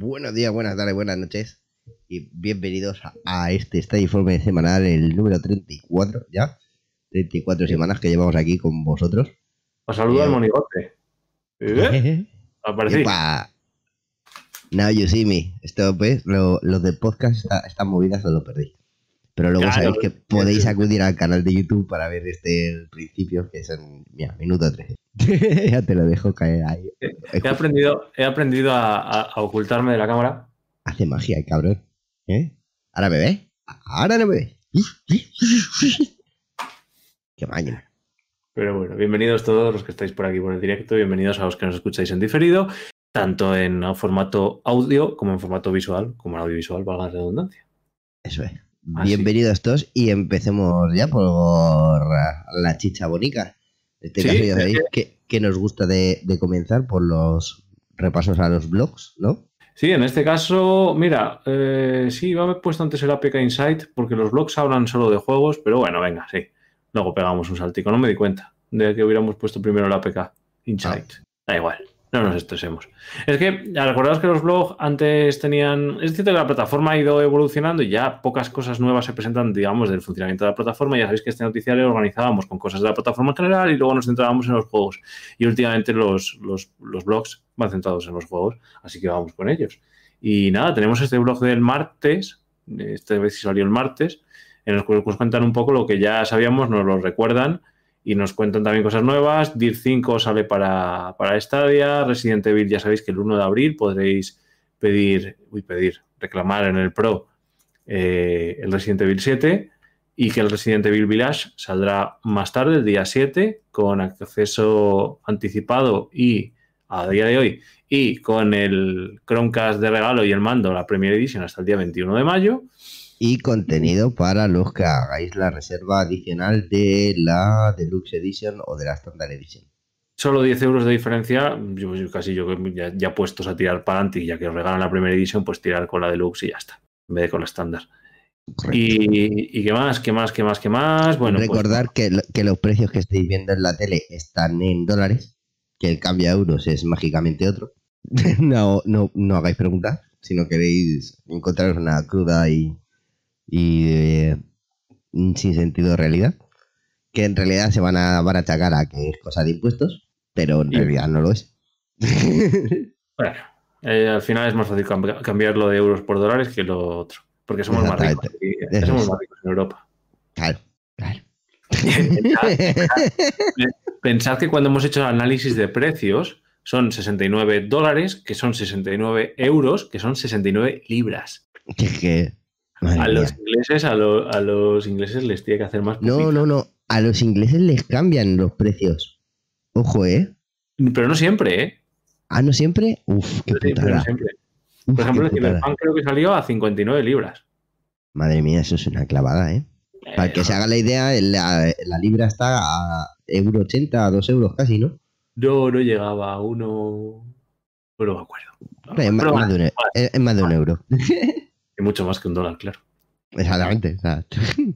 Buenos días, buenas tardes, buenas noches y bienvenidos a, a este Estadio Informe semanal, el número 34, ¿ya? 34 semanas que llevamos aquí con vosotros. Os saluda Eh, el monigote. ¿Eh? Aparecí. Epa. Now you see me. Esto, pues, lo- los del podcast está- están movidas, os lo perdí. Pero luego Claro, sabéis que podéis acudir al canal de YouTube para ver este el principio, que son, mira, minuto 13. ya te lo dejo caer ahí. He aprendido, he aprendido a, a- a ocultarme de la cámara. Hace magia, el cabrón. ¿Eh? ¿Ahora me ves? Ahora no me ves. Qué máquina. Pero bueno, bienvenidos todos los que estáis por aquí por el directo. Bienvenidos a los que nos escucháis en diferido, tanto en formato audio como en formato visual, como en audiovisual, valga la redundancia. Eso es. Así. Bienvenidos todos y empecemos ya por la chicha bonica. En este Sí, caso ya sabéis que, que nos gusta de, de comenzar por los repasos a los blogs, ¿no? Sí, en este caso, mira, eh, sí, me he puesto antes el APK Insight porque los blogs hablan solo de juegos, pero bueno, venga, sí. Luego pegamos un saltico. No me di cuenta de que hubiéramos puesto primero el APK Insight. Da igual, no nos estresemos. Es que, ya recordaos que los blogs antes tenían. Es cierto que la plataforma ha ido evolucionando y ya pocas cosas nuevas se presentan, digamos, del funcionamiento de la plataforma. Ya sabéis que este noticiario lo organizábamos con cosas de la plataforma en general y luego nos centrábamos en los juegos. Y últimamente los, los, los blogs van centrados en los juegos, así que vamos con ellos. Y nada, tenemos este blog del martes, esta vez salió el martes, en el que nos cuentan un poco lo que ya sabíamos, nos lo recuerdan y nos cuentan también cosas nuevas. DIR 5 sale para, para Stadia, Resident Evil ya sabéis que el 1 de abril podréis pedir, uy, pedir, reclamar en el Pro eh, el Resident Evil 7 y que el Resident Evil Village saldrá más tarde, el día 7, con acceso anticipado y a día de hoy y con el Chromecast de regalo y el mando, la Premier Edition hasta el día 21 de mayo. Y contenido para los que hagáis la reserva adicional de la Deluxe Edition o de la Standard Edition. Solo 10 euros de diferencia, yo, yo casi yo ya, ya puestos a tirar para adelante y ya que os regalan la Premier Edition, pues tirar con la Deluxe y ya está, en vez de con la estándar. Y, y qué más, qué más, qué más, qué más. Bueno, pues- Recordar que, lo- que los precios que estáis viendo en la tele están en dólares, que el cambio a euros es mágicamente otro. no, no, no hagáis preguntas, si no queréis encontraros una cruda y, y eh, sin sentido de realidad. Que en realidad se van a, van a achacar a que es cosa de impuestos, pero en realidad no lo es. Bueno, eh, al final es más fácil cambi- cambiarlo de euros por dólares que lo otro. Porque somos más ricos. Y- somos más ricos en Europa. claro, claro. Pensad que cuando hemos hecho el análisis de precios son 69 dólares, que son 69 euros, que son 69 libras. Que- que- madre A los ingleses, a, lo- a los ingleses les tiene que hacer más. No, pupita. no, no. A los ingleses les cambian los precios. Ojo, ¿eh? Pero no siempre, ¿eh? Ah, ¿no siempre? Uf, qué No siempre, putada. no siempre. Uf, Por ejemplo, el. Cyberpunk creo que salió a 59 libras. Madre mía, eso es una clavada, ¿eh? Para que Eh, se haga la idea, la, la libra está a euro 80, a 2 euros casi, ¿no? No, no llegaba a uno. No me acuerdo. Es más, Pero más de un, e- es- es más de un euro. Y mucho más que un dólar, claro. Exactamente.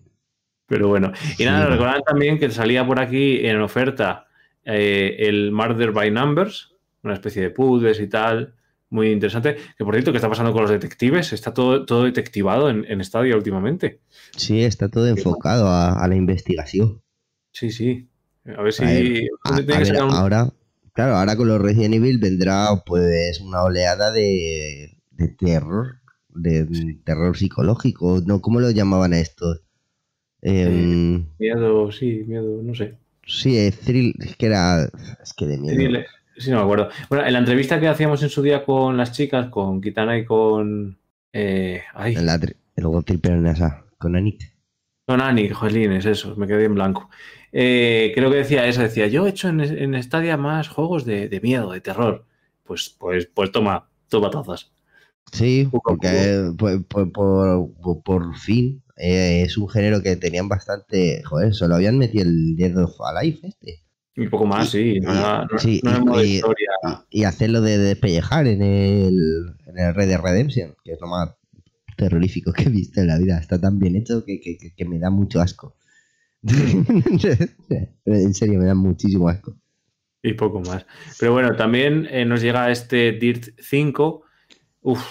Pero bueno. Y Sí, nada, recordaban también que salía por aquí en oferta eh, el Murder by Numbers, una especie de puzzles y tal. Muy interesante. Que por cierto, ¿qué está pasando con los detectives? Está todo, todo detectivado en, en Stadia últimamente. sí, está todo enfocado a, a la investigación. Sí, sí. A ver si. A ver, A, tiene a que ver, sacar un- ahora, claro, ahora con los Resident Evil vendrá pues una oleada de, de terror, de terror psicológico, ¿no? ¿Cómo lo llamaban a estos? Em, Miedo, sí, miedo, no sé. sí, es thrill, es que era, es que de miedo. Sí, le- sí, no me acuerdo. Bueno, en la entrevista que hacíamos en su día con las chicas, con Kitana y con. Eh, ay, En la luego esa, con Anik. con Ani, jolines, eso, me quedé en blanco. Eh, creo que decía eso, decía, yo he hecho en, en Stadia más juegos de, de miedo, de terror. Pues, pues, pues toma, toma tazas. Sí, porque por, por, por- por- por fin eh, es un género que tenían bastante. Joder, solo habían metido el Dead of Alive este. Y poco más, sí. Y- hacerlo de despellejar en el, en el Red Dead Redemption, que es lo más terrorífico que he visto en la vida. Está tan bien hecho que, que- que- que me da mucho asco. en serio, me da muchísimo asco. Y poco más. Pero bueno, también eh, nos llega este DIRT 5 Uf,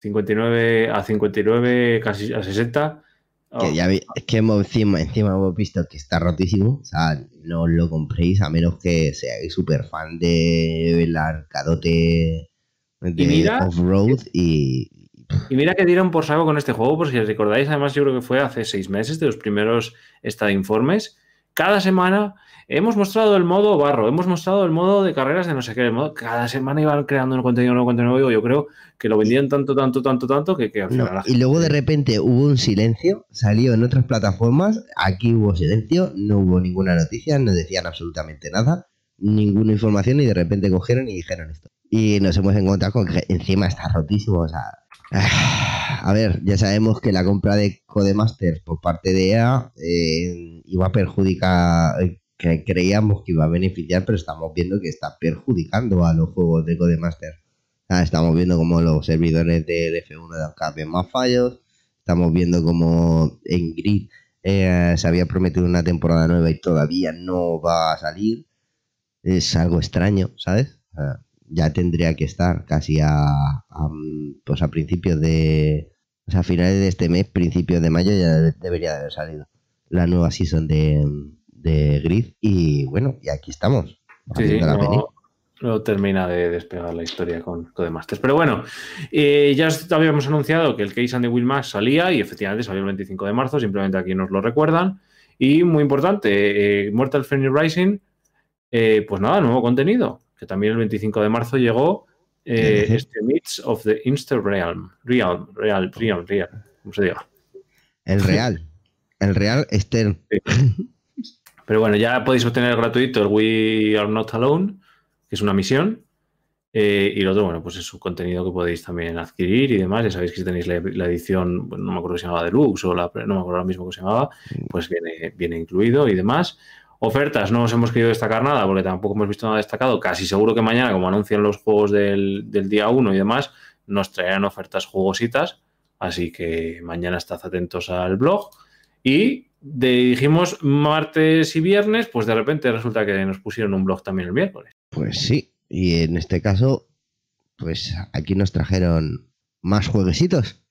59 a 59, casi a 60. Que Oh, ya vi- es que hemos, encima, encima hemos visto que está rotísimo. O sea, no os lo compréis a menos que seáis súper fan de la arcadote de off-road y. Y mira que dieron por saco con este juego, por si recordáis, además yo creo que fue hace seis meses de los primeros esta informes. Cada semana hemos mostrado el modo barro, hemos mostrado el modo de carreras de no sé qué. el modo- cada semana iban creando un contenido nuevo, contenido nuevo. Yo creo que lo vendían tanto, tanto, tanto, tanto que, que al No, final y luego de repente hubo un silencio, salió en otras plataformas, aquí hubo silencio, no hubo ninguna noticia, no decían absolutamente nada, ninguna información y de repente cogieron y dijeron esto. Y nos hemos encontrado con que encima está rotísimo, o sea... A ver, ya sabemos que la compra de Codemasters por parte de EA eh, iba a perjudicar, que creíamos que iba a beneficiar, pero estamos viendo que está perjudicando a los juegos de Codemasters. Ah, estamos viendo como los servidores del F1 dan cada más fallos. Estamos viendo como en Grid eh, se había prometido una temporada nueva y todavía no va a salir. Es algo extraño, ¿sabes? Ya tendría que estar casi a, a, pues a principios de... O sea, a finales de este mes, principios de mayo, ya de- debería de haber salido la nueva season de, de Grid. Y bueno, y aquí estamos. Sí, no, no termina de despegar la historia con Codemasters. Pero bueno, eh, ya os- habíamos anunciado que el Case and the Will Max salía y efectivamente salió el 25 de marzo, simplemente aquí nos lo recuerdan. Y muy importante, eh, Mortal Phoenix Rising, eh, pues nada, nuevo contenido, que también el 25 de marzo llegó este Myths of the Insta Realm, Realm, Real, Realm, Real, ¿cómo se diga? El Real. El Real Stern. Pero bueno, ya podéis obtener gratuito el We Are Not Alone, que es una misión. eh, y lo otro, bueno, pues es un contenido que podéis también adquirir y demás. Ya sabéis que si tenéis la, la edición, bueno, no me acuerdo si se llamaba Deluxe o la, no me acuerdo ahora mismo cómo se llamaba, pues viene, viene incluido y demás. Ofertas, no os hemos querido destacar nada porque tampoco hemos visto nada destacado. Casi seguro que mañana, como anuncian los juegos del, del día 1 y demás, nos traerán ofertas jugositas. Así que mañana estad atentos al blog. Y de- dijimos martes y viernes, pues de repente resulta que nos pusieron un blog también el miércoles. Pues sí. Y en este caso, pues aquí nos trajeron más jueguecitos.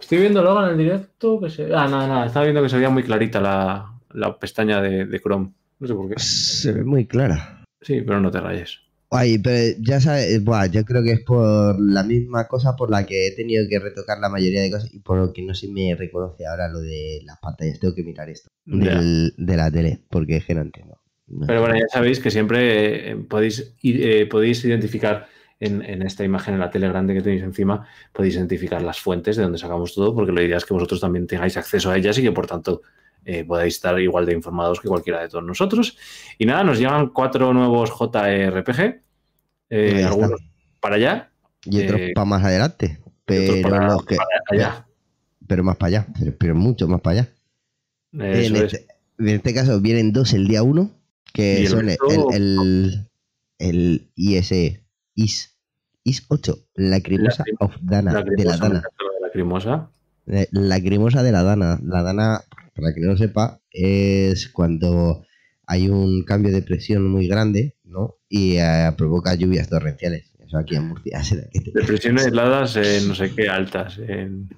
Estoy viendo luego en el directo que se. Ah, nada, nada. Estaba viendo que se veía muy clarita la, la pestaña de, de Chrome. No sé por qué. Se ve muy clara. Sí, pero no te rayes. Ay, pero ya sabes, buah, yo creo que es por la misma cosa por la que he tenido que retocar la mayoría de cosas y por lo que no se me reconoce ahora lo de las pantallas. Tengo que mirar esto del- de la tele, porque es que no entiendo. No. Pero bueno, ya sabéis que siempre eh, podéis, eh, podéis identificar en, en esta imagen, en la tele grande que tenéis encima, podéis identificar las fuentes de donde sacamos todo, porque la idea es que vosotros también tengáis acceso a ellas y que por tanto eh, podáis estar igual de informados que cualquiera de todos nosotros. Y nada, nos llegan cuatro nuevos JRPG, eh, algunos para allá, y otros eh, para más adelante. Pero, para, los que, allá. pero más para allá, pero, pero mucho más para allá. En, este, en este caso vienen dos el día uno, que el son el, resto- el, el IS, IS, IS 8, la cremosa crim- of Dana, La de la Dana. la cremosa. Eh, La cremosa de la Dana. La Dana, para que no lo sepa, es cuando hay un cambio de presión muy grande, ¿no? Y eh, provoca lluvias torrenciales. Eso aquí en Murcia se da que te- De presiones heladas en no sé qué altas. en-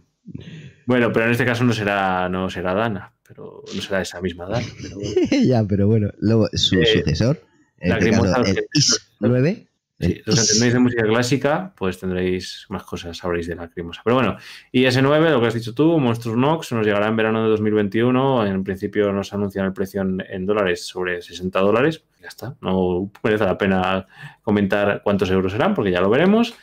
Bueno, pero en este caso no será, no será Dana, pero no será esa misma Dana. Pero bueno. ya, pero bueno, luego su Eh, sucesor, en la este caso, cremosa el que- IS 9. Sí, los que entendéis de música clásica, pues tendréis más cosas, sabréis de la cremosa. Pero bueno, IS9, lo que has dicho tú, Monsters Nox, nos llegará en verano de 2021. En principio nos anuncian el precio en, en dólares sobre 60 dólares. Ya está, no merece la pena comentar cuántos euros serán, porque ya lo veremos.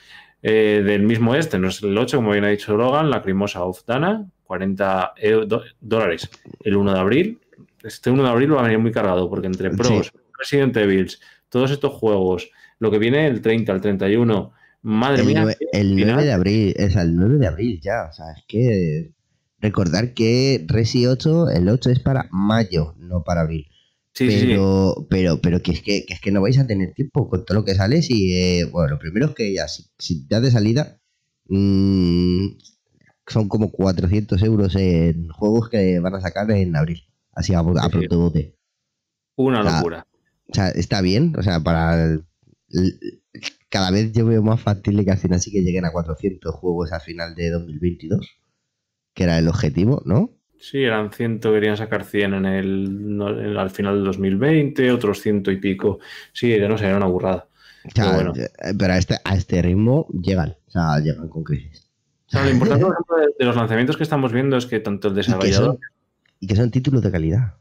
Eh, del mismo este, no es el 8, como bien ha dicho Logan, la Crimosa of Dana, 40 eu- do- dólares el 1 de abril. Este 1 de abril va a venir muy cargado, porque entre Sí. pros, Resident Evil, todos estos juegos, lo que viene el 30, el 31, madre El, mía. nue- qué el 9 final. de abril, es el 9 de abril ya. O sea, es que recordar que Resi 8, el 8 es para mayo, no para abril. Sí, sí, sí. pero, pero, pero que es que, que es que no vais a tener tiempo con todo lo que sale. Si, eh, bueno, lo primero es que ya, si, si ya de salida, mm, son como 400 euros en juegos que van a sacar en abril. Así a, a Sí, sí. pronto bote. Una locura. O sea, está bien, o sea, para el- cada vez yo veo más factible que al final sí que lleguen a 400 juegos al final de 2022, que era el objetivo, ¿no? Sí, eran 100, querían sacar 100 en el, al final del 2020, otros ciento y pico. Sí, no sé, era una burrada. pero, eh, pero a, este, a este ritmo llegan, o sea, llegan con crisis. lo importante, por ejemplo, de, los lanzamientos que estamos viendo es que tanto el desarrollador... Y que son, títulos de calidad.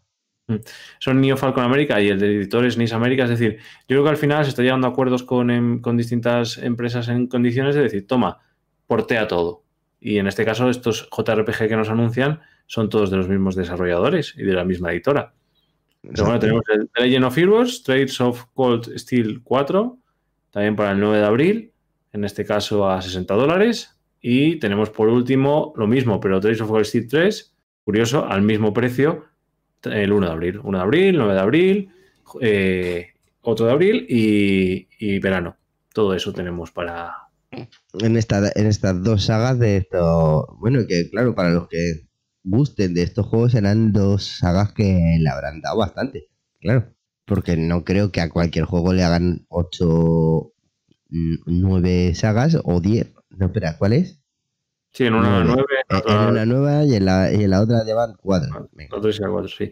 Mm, son Neo Falcon América y el de editor es NIS América. Es decir, yo creo que al final se está llegando a acuerdos con, em, con distintas empresas en condiciones de decir, toma, portea todo. Y en este caso, estos JRPG que nos anuncian son todos de los mismos desarrolladores y de la misma editora. Pero bueno, tenemos el Legend of Heroes, Trades of Cold Steel 4, también para el 9 de abril, en este caso a 60 dólares. Y tenemos por último lo mismo, pero Trades of Cold Steel 3, curioso, al mismo precio, el 1 de abril. 1 de abril, 9 de abril, eh, 8 de abril y, y verano. Todo eso tenemos para, en, esta, en estas dos sagas de esto. Bueno, que claro, para los que gusten de estos juegos serán dos sagas que le habrán dado bastante. Claro. Porque no creo que a cualquier juego le hagan 8, 9 sagas o 10. No, espera, ¿cuál es? Sí, en una 9. En, una nueva y en la, y en la otra llevan 4. 4 y 4, sí.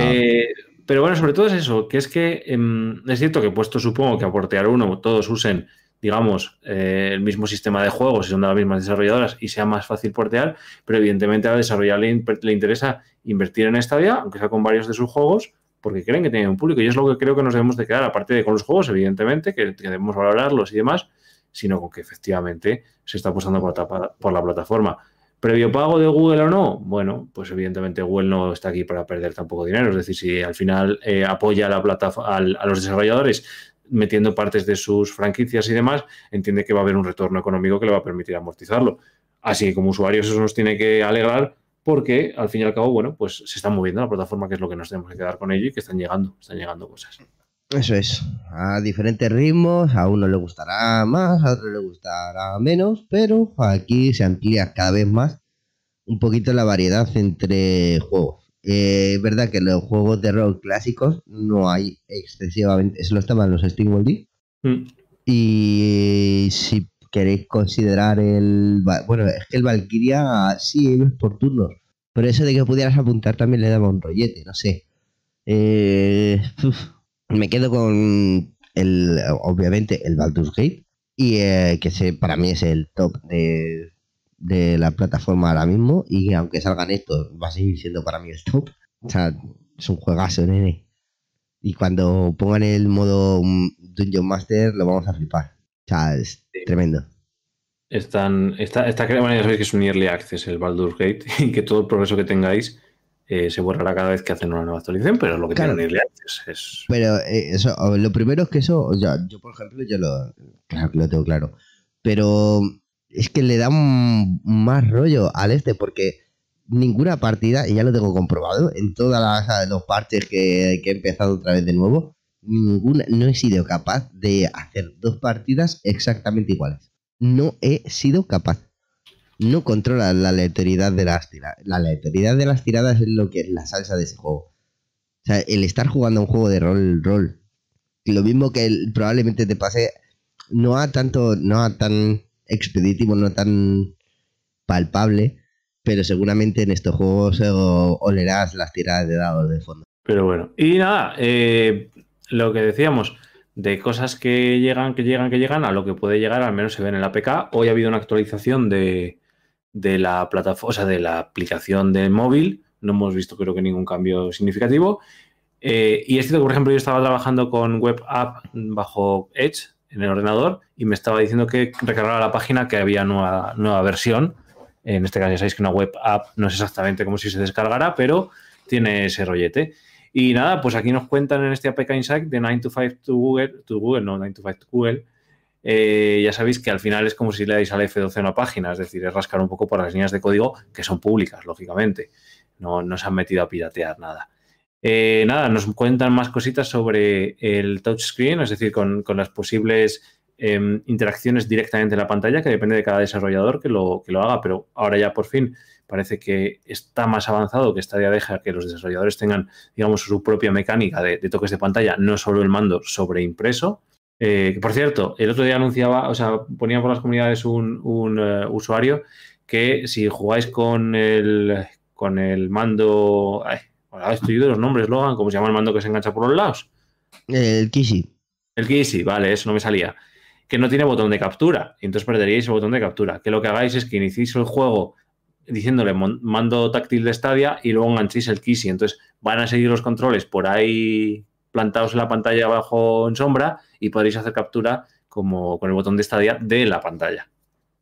Eh, pero bueno, sobre todo es eso, que es que em, es cierto que puesto supongo que a portear uno todos usen digamos, eh, el mismo sistema de juegos y son de las mismas desarrolladoras y sea más fácil portear, pero evidentemente a desarrollar le, le interesa invertir en esta vía, aunque sea con varios de sus juegos, porque creen que tienen un público. Y es lo que creo que nos debemos de quedar, aparte de con los juegos, evidentemente, que, debemos valorarlos y demás, sino con que efectivamente se está apostando por, la plataforma. ¿Previo pago de Google o no? Bueno, pues evidentemente Google no está aquí para perder tampoco dinero. Es decir, si al final eh, apoya a, la plataforma, a los desarrolladores metiendo partes de sus franquicias y demás, entiende que va a haber un retorno económico que le va a permitir amortizarlo. Así que como usuarios eso nos tiene que alegrar porque al fin y al cabo, bueno, pues se está moviendo la plataforma, que es lo que nos tenemos que quedar con ello y que están llegando, están llegando cosas. Eso es, a diferentes ritmos, a uno le gustará más, a otro le gustará menos, pero aquí se amplía cada vez más un poquito la variedad entre juegos. Eh, es verdad que los juegos de rol clásicos no hay excesivamente, solo estaban los Steam mm. Y si queréis considerar el. Bueno, es que el Valkyria sí es por turnos. Pero eso de que pudieras apuntar también le daba un rollete, no sé. Eh, me quedo con el. Obviamente, el Baldur's Gate. Y eh, que se, para mí es el top de, de la plataforma ahora mismo y aunque salgan estos va a seguir siendo para mí el top. O sea, es un juegazo, nene. Y cuando pongan el modo Dungeon Master lo vamos a flipar. O sea, es tremendo. Están, está, está, bueno, ya sabéis que es un early access el Baldur's Gate y que todo el progreso que tengáis eh, se borrará cada vez que hacen una nueva actualización, pero lo que tiene early access es... Pero eh, eso, lo primero es que eso, yo por ejemplo, yo lo, claro que lo tengo claro, pero es que le da más rollo al este porque ninguna partida, y ya lo tengo comprobado, en todas las los parches que, he empezado otra vez de nuevo, ninguna, no he sido capaz de hacer dos partidas exactamente iguales. No he sido capaz. No controla la aleatoriedad de las tiradas. La aleatoriedad de las tiradas es lo que es la salsa de ese juego. O sea, el estar jugando un juego de rol, rol. Lo mismo que probablemente te pase, no a tanto, no a tan expeditivo, no tan palpable, pero seguramente en estos juegos olerás las tiradas de dados de fondo. Pero bueno, y nada, eh, lo que decíamos, de cosas que llegan, que llegan, que llegan, a lo que puede llegar, al menos se ve en el APK. Hoy ha habido una actualización de, la plataforma, o sea, de la aplicación de móvil. No hemos visto, creo que, ningún cambio significativo. Eh, y es cierto que, por ejemplo, yo estaba trabajando con Web App bajo Edge, en el ordenador y me estaba diciendo que recargara la página que había nueva, nueva versión. En este caso ya sabéis que una web app no es exactamente como si se descargara, pero tiene ese rollete. Y nada, pues aquí nos cuentan en este APK Insight de 9 to 5 to Google, to Google, no 9 to 5 to Google. Eh, ya sabéis que al final es como si le dais al F12 a una página, es decir, es rascar un poco por las líneas de código que son públicas, lógicamente. No, no se han metido a piratear nada. Eh, nada, nos cuentan más cositas sobre el touchscreen, es decir, con, las posibles em, interacciones directamente en la pantalla, que depende de cada desarrollador que lo, que lo haga, pero ahora ya por fin parece que está más avanzado, que esta deja que los desarrolladores tengan, digamos, su propia mecánica de, toques de pantalla, no solo el mando sobreimpreso. Eh, por cierto, el otro día anunciaba, o sea, ponía por las comunidades un, usuario que si jugáis con el, con el mando. Ay, estoy de los nombres, Logan, ¿cómo se llama el mando que se engancha por los lados? El Kishi. El Kishi, vale, eso no me salía. Que no tiene botón de captura, y entonces perderíais el botón de captura. Que lo que hagáis es que iniciéis el juego diciéndole mando táctil de Stadia y luego enganchéis el Kishi. Entonces van a seguir los controles por ahí plantados en la pantalla abajo en sombra y podréis hacer captura como con el botón de Stadia de la pantalla.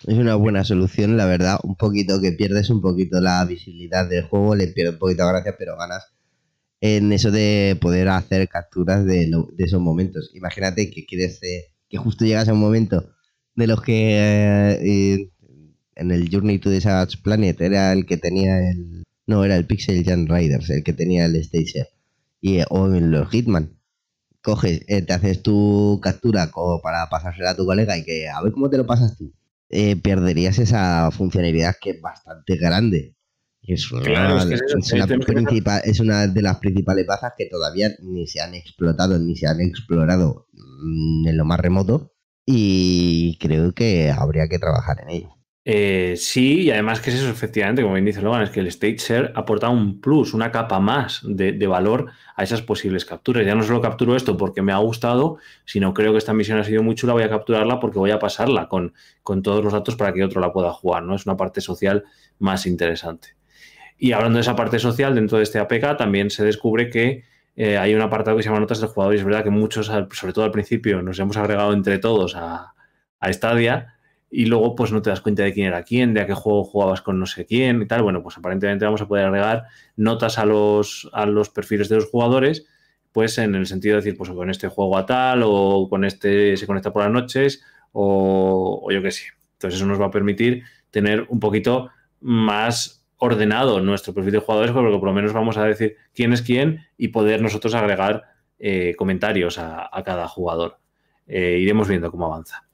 Es una buena solución, la verdad. Un poquito que pierdes un poquito la visibilidad del juego, le pierdes un poquito de gracia, pero ganas en eso de poder hacer capturas de, esos momentos. Imagínate que quieres que justo llegas a un momento de los que eh, en el Journey to the Savage Planet era el que tenía el. No, era el Pixel Jam Riders, el que tenía el Stage y O en los Hitman. Coges, eh, te haces tu captura como para pasársela a tu colega y que a ver cómo te lo pasas tú eh, perderías esa funcionalidad que es bastante grande. Es una, es, una de las principales bazas que todavía ni se han explotado ni se han explorado mm, en lo más remoto y creo que habría que trabajar en ello. Eh, sí, y además que es eso, efectivamente, como bien dice Logan, es que el state share aporta un plus, una capa más de, valor a esas posibles capturas. Ya no solo capturo esto porque me ha gustado, sino creo que esta misión ha sido muy chula, voy a capturarla porque voy a pasarla con, con todos los datos para que otro la pueda jugar, ¿no? Es una parte social más interesante. Y hablando de esa parte social, dentro de este APK también se descubre que eh, hay un apartado que se llama notas del jugador y es verdad que muchos, sobre todo al principio, nos hemos agregado entre todos a, a Stadia y luego pues no te das cuenta de quién era quién, de a qué juego jugabas con no sé quién y tal. Bueno, pues aparentemente vamos a poder agregar notas a los, a los perfiles de los jugadores, pues en el sentido de decir, pues con este juego a tal, o con este se conecta por las noches, o, yo qué sé. Entonces eso nos va a permitir tener un poquito más ordenado nuestro perfil de jugadores, porque por lo menos vamos a decir quién es quién y poder nosotros agregar eh, comentarios a, cada jugador. Eh, iremos viendo cómo avanza.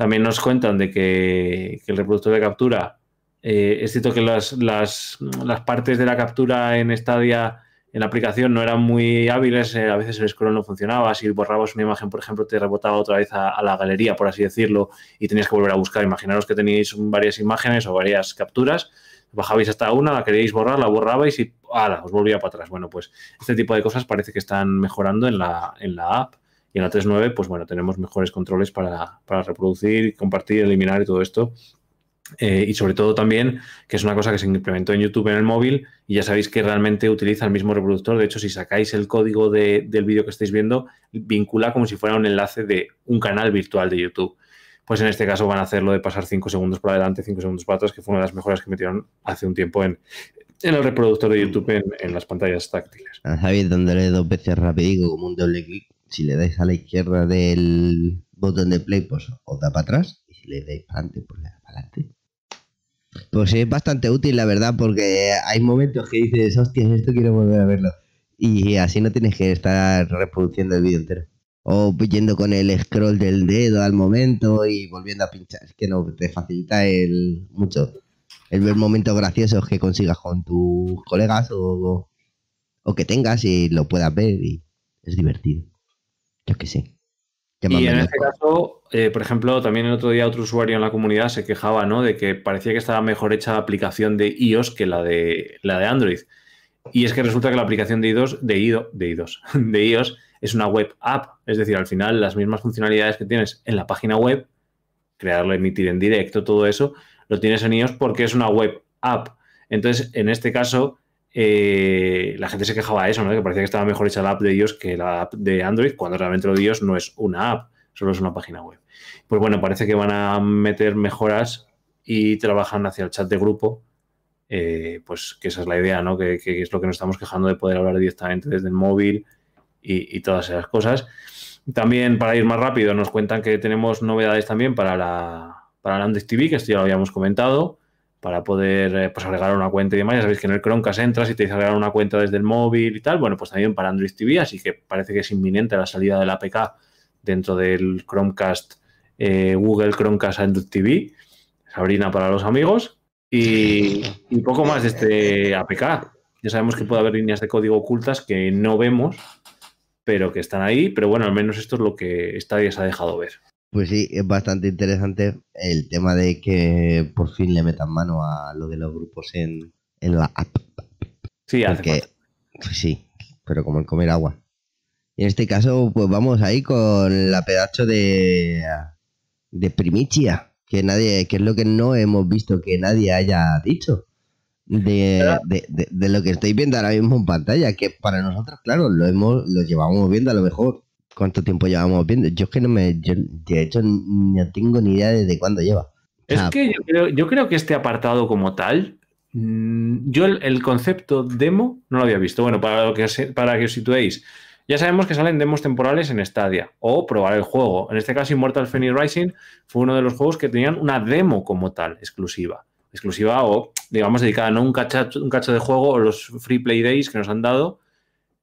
También nos cuentan de que, el reproductor de captura, eh, es cierto que las, partes de la captura en Stadia, en la aplicación, no eran muy hábiles, eh, a veces el scroll no funcionaba, si borrabas una imagen, por ejemplo, te rebotaba otra vez a, la galería, por así decirlo, y tenías que volver a buscar. Imaginaros que teníais varias imágenes o varias capturas, bajabais hasta una, la queríais borrar, la borrabais y ¡ala! os volvía para atrás. Bueno, pues este tipo de cosas parece que están mejorando en la, en la app. Y en la 3.9, pues bueno, tenemos mejores controles para, reproducir, compartir, eliminar y todo esto. Eh, y sobre todo también, que es una cosa que se implementó en YouTube en el móvil y ya sabéis que realmente utiliza el mismo reproductor. De hecho, si sacáis el código del vídeo que estáis viendo, vincula como si fuera un enlace de un canal virtual de YouTube. Pues en este caso van a hacerlo de pasar 5 segundos para adelante, 5 segundos para atrás, que fue una de las mejoras que metieron hace un tiempo en, el reproductor de YouTube en, las pantallas táctiles. Sabéis dándole dos veces rápido como un doble clic si le dais a la izquierda del botón de play, pues os da para atrás. Y si le dais para adelante, pues le da para adelante. Pues es bastante útil, la verdad, porque hay momentos que dices, hostia, esto quiero volver a verlo. Y así no tienes que estar reproduciendo el vídeo entero. O yendo con el scroll del dedo al momento y volviendo a pinchar. Es que no, te facilita el mucho el ver momentos graciosos que consigas con tus colegas o, o que tengas y lo puedas ver y es divertido. Yo que sé. y en este caso, eh, por ejemplo, también el otro día otro usuario en la comunidad se quejaba, ¿no? De que parecía que estaba mejor hecha la aplicación de iOS que la de, la de Android. Y es que resulta que la aplicación de iOS, de, iOS, de, iOS, de iOS es una web app. Es decir, al final las mismas funcionalidades que tienes en la página web, crearlo, emitir en directo, todo eso, lo tienes en iOS porque es una web app. Entonces, en este caso, eh, la gente se quejaba de eso, ¿no? que parecía que estaba mejor hecha la app de iOS que la app de Android, cuando realmente lo de iOS no es una app, solo es una página web. Pues bueno, parece que van a meter mejoras y trabajan hacia el chat de grupo, eh, pues que esa es la idea, ¿no? Que, es lo que nos estamos quejando de poder hablar directamente desde el móvil y, todas esas cosas. También, para ir más rápido, nos cuentan que tenemos novedades también para la, para la Android TV, que esto ya lo habíamos comentado para poder eh, pues, agregar una cuenta y demás. Ya sabéis que en el Chromecast entras y te dice agregar una cuenta desde el móvil y tal. Bueno, pues también para Android TV, así que parece que es inminente la salida del APK dentro del Chromecast, eh, Google Chromecast Android TV. Sabrina para los amigos. Y, y, poco más de este APK. Ya sabemos que puede haber líneas de código ocultas que no vemos, pero que están ahí. Pero bueno, al menos esto es lo que Stadia se ha dejado ver. Pues sí, es bastante interesante el tema de que por fin le metan mano a lo de los grupos en, en la app. Sí, Porque, pues sí, pero como el comer agua. Y en este caso, pues vamos ahí con la pedazo de, de primicia, que nadie, que es lo que no hemos visto que nadie haya dicho. De, de, de- de lo que estoy viendo ahora mismo en pantalla, que para nosotros, claro, lo hemos, lo llevamos viendo a lo mejor. ¿Cuánto tiempo llevamos viendo? Yo es que no me, yo, de hecho, no tengo ni idea desde cuándo lleva. Es que yo creo, yo creo que este apartado como tal, mm, yo el, el concepto demo no lo había visto. Bueno, para, lo que, para que os situéis, ya sabemos que salen demos temporales en Stadia o probar el juego. En este caso, Immortal Phoenix Rising fue uno de los juegos que tenían una demo como tal, exclusiva. Exclusiva o, digamos, dedicada no un cacho, un cacho de juego o los free play days que nos han dado,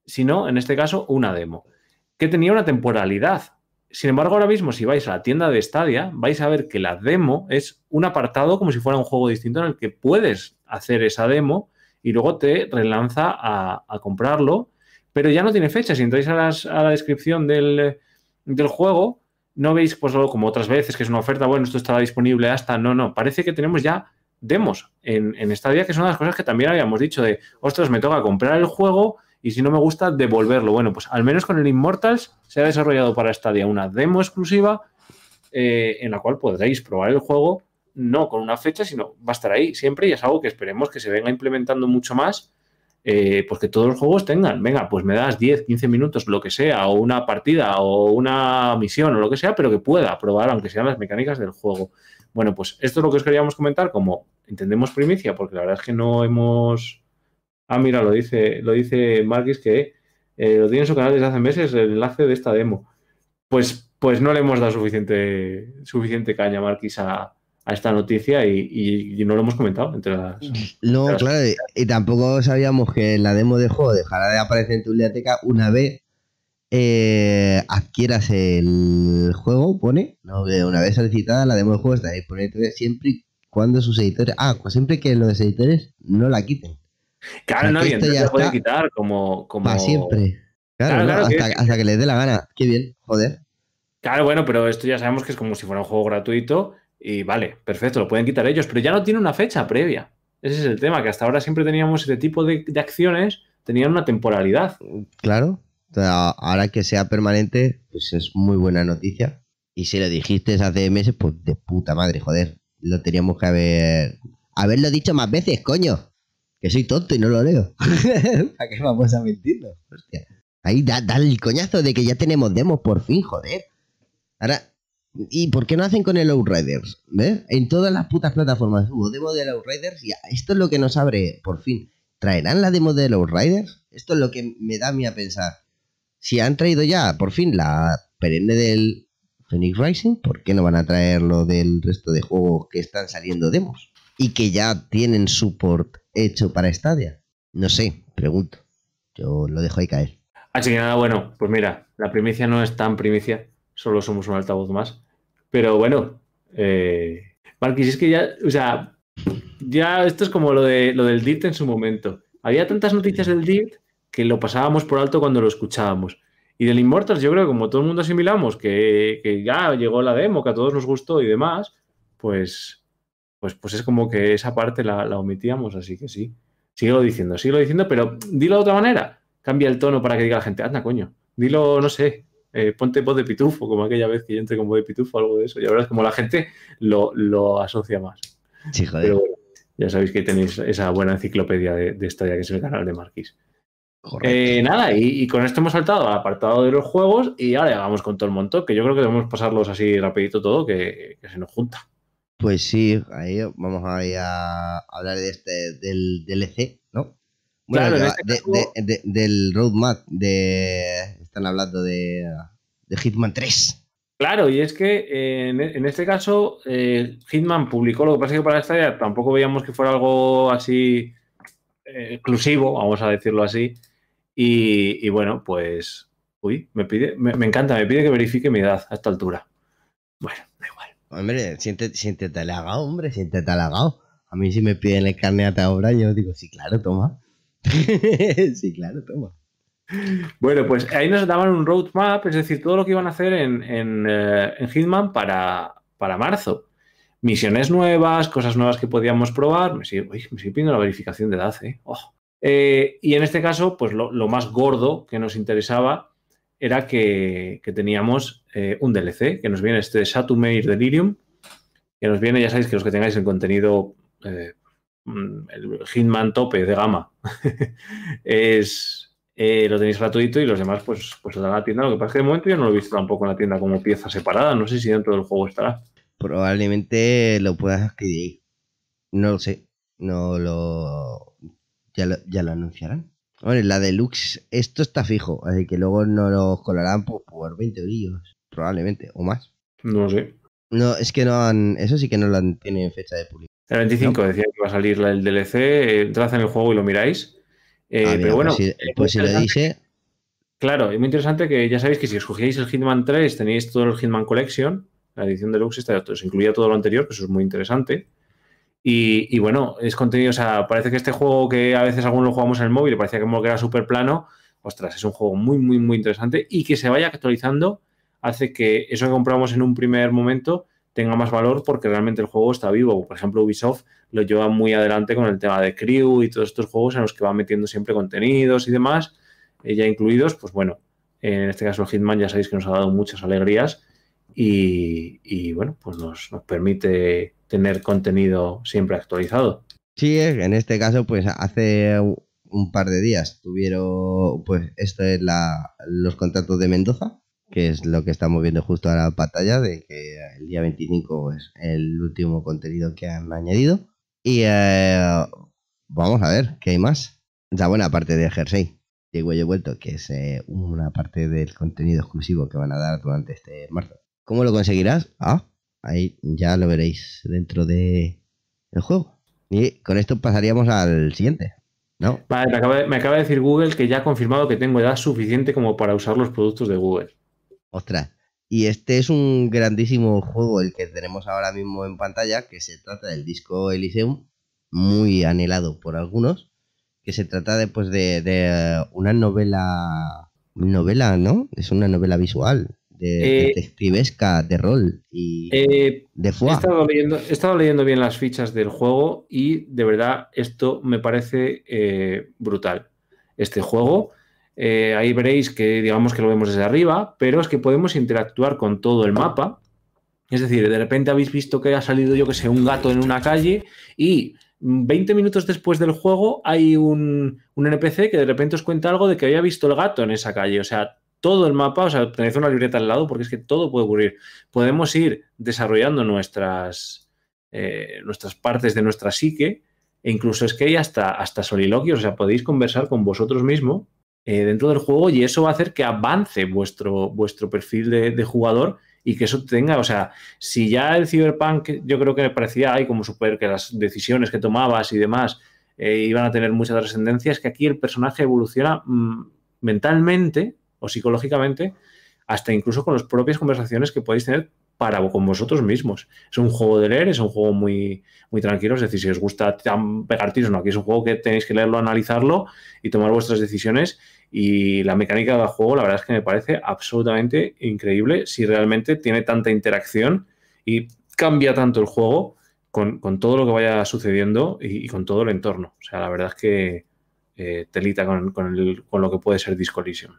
sino, en este caso, una demo que tenía una temporalidad. Sin embargo, ahora mismo, si vais a la tienda de Stadia, vais a ver que la demo es un apartado como si fuera un juego distinto en el que puedes hacer esa demo y luego te relanza a, comprarlo, pero ya no tiene fecha. Si entráis a, las- a la descripción del, juego, no veis, pues como otras veces, que es una oferta, bueno, esto estará disponible hasta. No, no, parece que tenemos ya demos en, en Stadia, que son las cosas que también habíamos dicho de, ostras, me toca comprar el juego y si no me gusta, devolverlo. Bueno, pues al menos con el Immortals se ha desarrollado para Stadia una demo exclusiva eh, en la cual podréis probar el juego, no con una fecha, sino va a estar ahí siempre y es algo que esperemos que se venga implementando mucho más, eh, pues que todos los juegos tengan, venga, pues me das 10, 15 minutos, lo que sea, o una partida, o una misión, o lo que sea, pero que pueda probar, aunque sean las mecánicas del juego. Bueno, pues esto es lo que os queríamos comentar, como entendemos primicia, porque la verdad es que no hemos... Ah, mira, lo dice, lo dice Marquis que eh, lo tiene en su canal desde hace meses el enlace de esta demo. Pues, pues no le hemos dado suficiente, suficiente caña, Marquis, a, a esta noticia y, y- y no lo hemos comentado entre las. No, claro, y, y tampoco sabíamos que la demo de juego dejará de aparecer en tu biblioteca una vez eh, adquieras el juego, pone, no, una vez solicitada la demo de juego está disponible siempre y cuando sus editores, ah, pues siempre que los editores no la quiten, Claro, no, y entonces ya la puede quitar como. como... para siempre. Claro, Claro, hasta, que les dé la gana. Qué bien, joder. Claro, bueno, pero esto ya sabemos que es como si fuera un juego gratuito y vale, perfecto, lo pueden quitar ellos, pero ya no tiene una fecha previa. Ese es el tema, que hasta ahora siempre teníamos este tipo de, de acciones, tenían una temporalidad. Claro, ahora que sea permanente, pues es muy buena noticia. Y si lo dijiste hace meses, pues de puta madre, joder. Lo teníamos que haber. Haberlo dicho más veces, coño. Que soy tonto y no lo leo. ¿Para qué vamos a mentirnos? Hostia. Ahí da, da el coñazo de que ya tenemos demos por fin, joder. Ahora, ¿y por qué no hacen con el Outriders? ¿Ves? En todas las putas plataformas hubo demo del Outriders y esto es lo que nos abre por fin. ¿Traerán la demo de los Riders? Esto es lo que me da a mí a pensar. Si han traído ya, por fin, la perenne del Phoenix Rising, ¿por qué no van a traer lo del resto de juegos que están saliendo demos? Y que ya tienen support hecho para Stadia. No sé, pregunto. Yo lo dejo ahí caer. Así que nada, bueno, pues mira, la primicia no es tan primicia, solo somos un altavoz más. Pero bueno, eh, Marquis, es que ya, o sea, ya esto es como lo, de, lo del DIRT en su momento. Había tantas noticias del DIRT que lo pasábamos por alto cuando lo escuchábamos. Y del Immortals, yo creo que como todo el mundo asimilamos que, que ya llegó la demo, que a todos nos gustó y demás, pues, pues, pues es como que esa parte la, la omitíamos, así que sí. Sigo diciendo, sigo diciendo, pero dilo de otra manera. Cambia el tono para que diga la gente, anda, coño. Dilo, no sé, eh, ponte voz de pitufo, como aquella vez que yo entré con voz de pitufo o algo de eso. Y ahora es como la gente lo, lo asocia más. Sí, joder. Pero bueno, ya sabéis que tenéis esa buena enciclopedia de, de historia que es el canal de Marquis. Eh, nada, y, y con esto hemos saltado al apartado de los juegos y ahora ya vamos con todo el montón, que yo creo que debemos pasarlos así rapidito todo, que, que se nos junta. Pues sí, ahí vamos ahí a hablar de este, del DLC, ¿no? Bueno, Claro, en este de- caso- de- de- del roadmap de... Están hablando de, de Hitman 3. Claro, y es que eh, en, en este caso eh, Hitman publicó, lo que pasa es que para esta ya tampoco veíamos que fuera algo así eh, exclusivo, vamos a decirlo así. Y, y bueno, pues, uy, me pide, me, me encanta, me pide que verifique mi edad a esta altura. Bueno, da igual. Hombre, siéntete, siéntete halagado, hombre, siéntete halagado. A mí si me piden el carnet ahora, yo digo, sí, claro, toma. sí, claro, toma. Bueno, pues ahí nos daban un roadmap, es decir, todo lo que iban a hacer en, en, eh, en Hitman para, para marzo. Misiones nuevas, cosas nuevas que podíamos probar. Me sigue, pidiendo la verificación de edad, ¿eh? Eh, y en este caso, pues lo, lo, más gordo que nos interesaba era que, que teníamos eh, un DLC, que nos viene este Satumeir Delirium, que nos viene, ya sabéis que los que tengáis el contenido, eh, el Hitman tope de gama, es, eh, lo tenéis gratuito y los demás pues, pues lo dan a la tienda. Lo que pasa es que de momento yo no lo he visto tampoco en la tienda como pieza separada, no sé si dentro del juego estará. Probablemente lo puedas adquirir. No lo sé. No lo. Ya lo, ya lo anunciarán. Bueno, la deluxe, esto está fijo, así que luego no lo colarán por, por 20 euros, probablemente, o más. No sé. No, es que no han. Eso sí que no lo han, tienen fecha de publicación. El 25 No. decía que iba a salir el DLC, eh, entrad en el juego y lo miráis. Eh, Ah, pero bueno, pues si, muy pues si lo dice, Claro, es muy interesante que ya sabéis que si os cogíais el Hitman 3 tenéis todo el Hitman Collection, la edición deluxe, esta, os incluía todo lo anterior, que eso es muy interesante. Y, y bueno, es contenido, o sea, parece que este juego que a veces algunos lo jugamos en el móvil y parecía como que era súper plano, ostras, es un juego muy, muy, muy interesante y que se vaya actualizando hace que eso que compramos en un primer momento tenga más valor porque realmente el juego está vivo. Por ejemplo, Ubisoft lo lleva muy adelante con el tema de Crew y todos estos juegos en los que va metiendo siempre contenidos y demás eh, ya incluidos, pues bueno, en este caso el Hitman ya sabéis que nos ha dado muchas alegrías y, y, bueno, pues nos, nos, permite tener contenido siempre actualizado. Sí, en este caso, pues hace un par de días tuvieron, pues esto es la, los contratos de Mendoza, que es lo que estamos viendo justo ahora en la pantalla, de que el día 25 es el último contenido que han añadido. Y eh, vamos a ver, ¿qué hay más? O sea, bueno, aparte de Jersey. Yo he vuelto, que es eh, una parte del contenido exclusivo que van a dar durante este marzo. ¿Cómo lo conseguirás? Ah, ahí ya lo veréis dentro de el juego. Y con esto pasaríamos al siguiente, ¿no? Vale, me acaba, de, me acaba de decir Google que ya ha confirmado que tengo edad suficiente como para usar los productos de Google. Ostras, y este es un grandísimo juego el que tenemos ahora mismo en pantalla, que se trata del disco Elysium, muy anhelado por algunos, que se trata de, pues, de, de una novela, novela, ¿no? Es una novela visual, de, Eh, detectivesca, de rol y Eh, de he, foie. estado leyendo, he estado leyendo bien las fichas del juego y de verdad esto me parece eh, brutal. Este juego, eh, ahí veréis que digamos que lo vemos desde arriba, pero es que podemos interactuar con todo el mapa. Es decir, de repente habéis visto que ha salido, yo que sé, un gato en una calle y 20 minutos después del juego hay un, un NPC que de repente os cuenta algo de que había visto el gato en esa calle. O sea, todo el mapa, o sea, tenéis una libreta al lado porque es que todo puede ocurrir. Podemos ir desarrollando nuestras, eh, nuestras partes de nuestra psique e incluso es que hay hasta, hasta soliloquios, o sea, podéis conversar con vosotros mismos eh, dentro del juego y eso va a hacer que avance vuestro, vuestro perfil de, jugador y que eso tenga, o sea, si ya el Cyberpunk yo creo que me parecía ahí como súper que las decisiones que tomabas y demás eh, iban a tener mucha trascendencia, es que aquí el personaje evoluciona mmm, mentalmente o psicológicamente, hasta incluso con las propias conversaciones que podéis tener para con vosotros mismos. Es un juego de leer, es un juego muy, muy tranquilo, es decir, si os gusta pegar tiros, no, aquí es un juego que tenéis que leerlo, analizarlo y tomar vuestras decisiones y la mecánica del juego la verdad es que me parece absolutamente increíble si realmente tiene tanta interacción y cambia tanto el juego con, con todo lo que vaya sucediendo y, y, con todo el entorno. O sea, la verdad es que eh, telita con, con, el, con lo que puede ser Disco Elysium.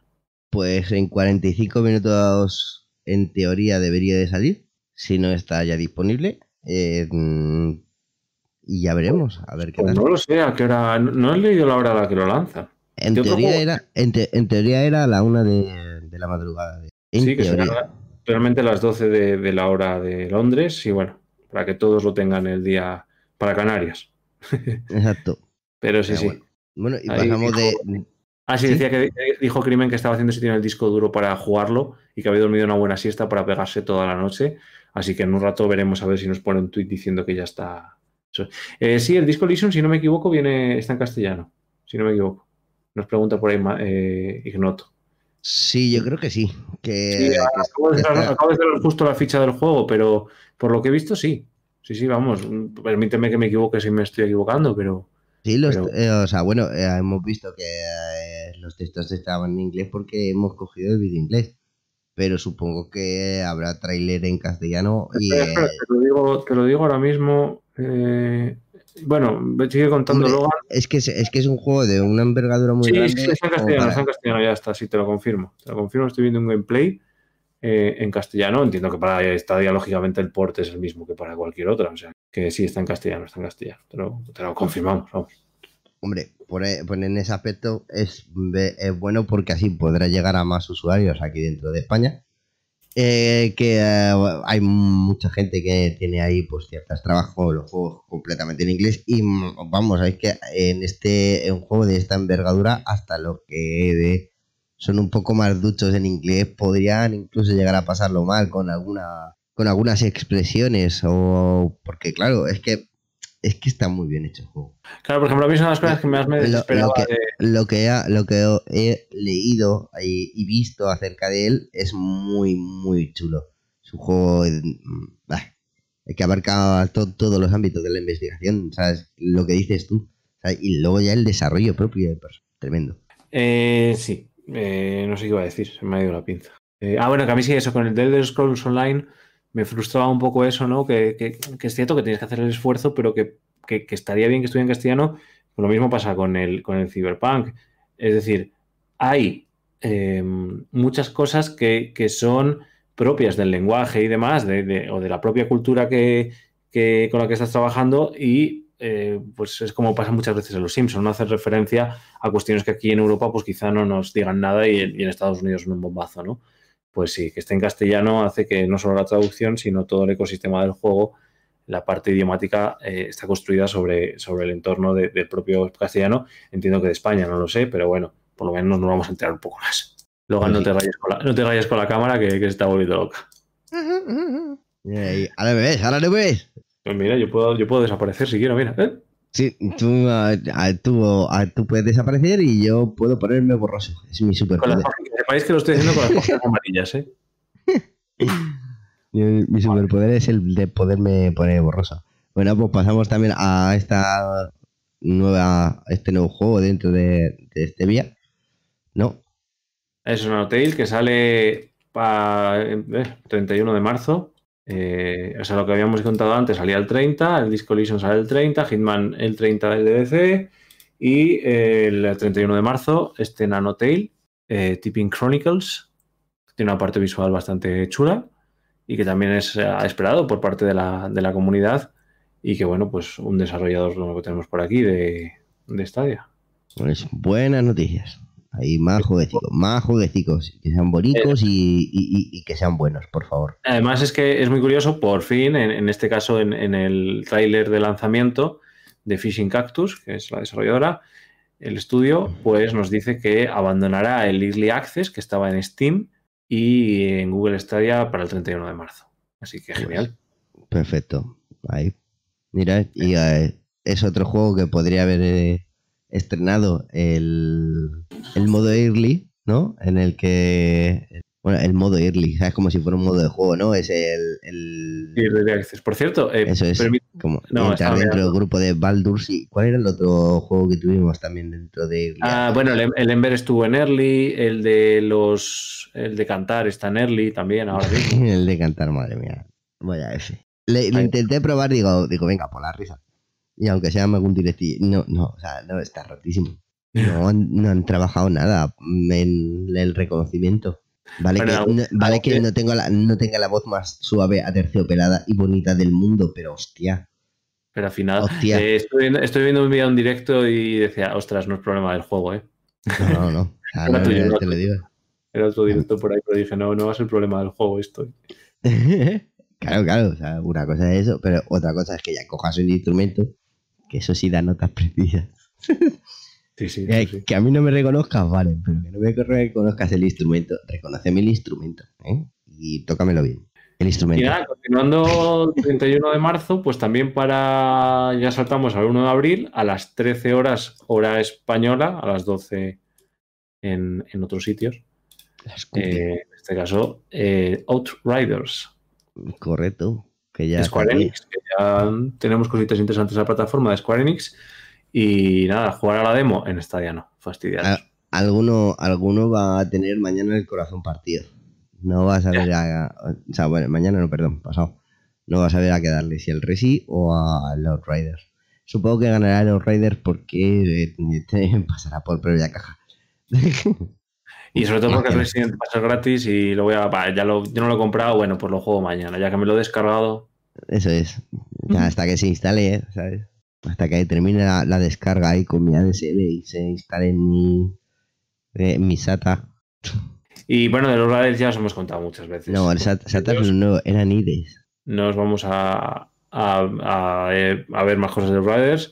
Pues en 45 minutos, en teoría, debería de salir. Si no está ya disponible. Eh, y ya veremos. A ver qué pues tal. No lo sé, a qué hora. No he leído la hora a la que lo lanza. En teoría, era, en, te, en teoría era a la una de, de la madrugada. En sí, que será realmente las 12 de, de, la hora de Londres. Y bueno, para que todos lo tengan el día para Canarias. Exacto. Pero sí, Pero sí. bueno. y pasamos de. Ah, sí, ¿Sí? decía que dijo Crimen que estaba haciendo si tiene el disco duro para jugarlo y que había dormido una buena siesta para pegarse toda la noche. Así que en un rato veremos a ver si nos pone un tweet diciendo que ya está. Eh, sí, el disco Elysium, si no me equivoco, viene, está en castellano. Si no me equivoco. Nos pregunta por ahí eh, Ignoto. Sí, yo creo que sí. Que, sí, que acabo, de cerrar, acabo, de cerrar, justo la ficha del juego, pero por lo que he visto, sí. Sí, sí, vamos. Permíteme que me equivoque si me estoy equivocando, pero. Sí, los, pero... eh, o sea, bueno, eh, hemos visto que eh, los textos estaban en inglés porque hemos cogido el vídeo inglés. Pero supongo que habrá tráiler en castellano y... Espera, espera, te, lo digo, te lo digo ahora mismo. Bueno, sigue contando hombre, Logan. es, que es, es que es un juego de una envergadura muy Sí, grande. sí, está en castellano, para- está en castellano, ya está, sí, te lo confirmo. Te lo confirmo, estoy viendo un gameplay eh, en castellano. Entiendo que para Stadia, lógicamente, el port es el mismo que para cualquier otra. O sea, que sí, está en castellano, está en castellano. Te lo, te lo confirmamos, vamos. Hombre, por, e- por en ese aspecto es, es bueno porque así podrá llegar a más usuarios aquí dentro de España. Eh, que eh, hay mucha gente que tiene ahí pues ciertos trabajos, los juegos completamente en inglés y mm, vamos, es que en este en un juego de esta envergadura hasta los que son un poco más duchos en inglés podrían incluso llegar a pasarlo mal con alguna con algunas expresiones o porque claro, es que es que está muy bien hecho el juego. Claro, por ejemplo, a mí es una de las cosas que más me Lo- lo desesperaba que- de- lo que, ha- lo que he leído y, y visto acerca de él es muy, muy chulo. Es un juego mm, bah, que abarca to- todos los ámbitos de la investigación, ¿sabes? Lo que dices tú. ¿sabes? Y luego ya el desarrollo propio del personaje. Tremendo. Eh, sí, eh, no sé qué iba a decir, se me ha ido la pinza. Eh, ah, bueno, que a mí sí, eso, con el The Elder Scrolls Online me frustraba un poco eso, ¿no? Que, es cierto que tienes que hacer el esfuerzo, pero que, estaría bien que estuviera en castellano. Lo mismo pasa con el, con el Cyberpunk. Es decir, hay eh, muchas cosas que, son propias del lenguaje y demás, de- de- o de la propia cultura que, con la que estás trabajando, y eh, pues es como pasa muchas veces en los Simpsons, no hacer referencia a cuestiones que aquí en Europa pues quizá no nos digan nada y en, Estados Unidos un bombazo, ¿no? Pues sí, que esté en castellano hace que no solo la traducción, sino todo el ecosistema del juego, la parte idiomática eh, está construida sobre, sobre el entorno de- del propio castellano. Entiendo que de España, no lo sé, pero bueno, por lo menos nos vamos a enterar un poco más. Logan, no te rayes con la, no te rayes con la cámara que, que se está volviendo loca. Ahora me ves, ahora me ves. Pues mira, yo puedo, yo puedo desaparecer si quiero, mira. ¿eh? Sí, tú, ah, ah, tú, ah, tú puedes desaparecer y yo puedo ponerme borroso. Es mi superpoder. sepáis que lo estoy haciendo con las páginas amarillas, ¿eh? Mi, superpoder es el de poderme poner borroso. Bueno, pues pasamos también a esta nueva, este nuevo juego dentro de, de este vía. ¿No? Es una Tale que sale para 31 de marzo. Eh, o sea, lo que habíamos contado antes salía el 30, el Disco Elysium sale el 30, Hitman el 30 del DDC y eh, el 31 de marzo este Nanotale, eh, Tipping Chronicles, que tiene una parte visual bastante chula y que también es eh, esperado por parte de la, de la comunidad y que bueno, pues un desarrollador nuevo que tenemos por aquí de, de Stadia. Pues buenas noticias. Hay más jueguecitos, más jueguecitos. Que sean bonitos y, y- y- que sean buenos, por favor. Además es que es muy curioso, por fin, en, en este caso en, en el tráiler de lanzamiento de Fishing Cactus, que es la desarrolladora, el estudio, pues nos dice que abandonará el Early Access que estaba en Steam y en Google Stadia para el 31 de marzo. Así que genial. Perfecto. Ahí. Mira, y eh, es otro juego que podría haber eh, estrenado el, el modo early, ¿no? En el que. Bueno, el modo early, ¿sabes? Como si fuera un modo de juego, ¿no? Es el. el- Early Access. Por cierto, eh, eso es. permite- Como No, entrar dentro del grupo de Baldur's y. ¿Cuál era el otro juego que tuvimos también dentro de Early? Ah, bueno, el, el Ember estuvo en Early, el de los. El de cantar está en Early también ahora mismo. el de cantar, madre mía. Vaya F. Le, lo intenté probar, digo, digo, venga, por la risa. Y aunque sea algún directillo, no, no, o sea, no, está rotísimo. No han, no han trabajado nada en el reconocimiento. Vale, Bueno, que, no, vale que no, tengo la, no tenga la voz más suave, aterciopelada y bonita del mundo, pero hostia. Pero al final, Hostia. eh, estoy, viendo, estoy viendo un video en directo y decía, ostras, no es problema del juego, ¿eh? No, no, no. Sea, Era tuyo, no, era te lo digo. Era otro directo por ahí, pero dije, no, no va a ser problema del juego esto. claro, claro, o sea, una cosa es eso, pero otra cosa es que ya cojas un instrumento, que eso sí da notas precisas. Sí, sí, Eh, sí. Que a mí no me reconozcas, vale, pero que no me reconozcas el instrumento, reconoceme el instrumento, ¿eh? Y tócamelo bien. El Y instrumento. nada, continuando el 31 de marzo, pues también para, ya saltamos al 1 de abril, a las 13 horas hora española, a las 12 en, en otros sitios. Eh, en este caso, eh, Outriders. Correcto. Que ya Square. Enix, que ya tenemos cositas interesantes en la plataforma de Square Enix. Y nada, jugar a la demo en Stadia no, fastidiados. Ah, alguno, alguno va a tener mañana el corazón partido. No vas a ver a. O sea, bueno, mañana no, perdón, pasado. No vas a ver a qué darle, si al Resi o al Outriders. Supongo que ganará el Outriders porque eh, te pasará por previa caja. Y sobre todo porque el. Resident va a ser gratis y lo voy a. ya lo, yo no lo he comprado, bueno, pues lo juego mañana. Ya que me lo he descargado. Eso es. Ya hasta que se instale, ¿eh? ¿sabes? Hasta que termine la, la descarga ahí con mi ADSL y se instale en mi, eh, mi SATA. Y bueno, de los Riders ya os hemos contado muchas veces. No, el SATA, SATA es un nuevo, eran IDES. Nos vamos a, a, a, eh, a ver más cosas de los Riders.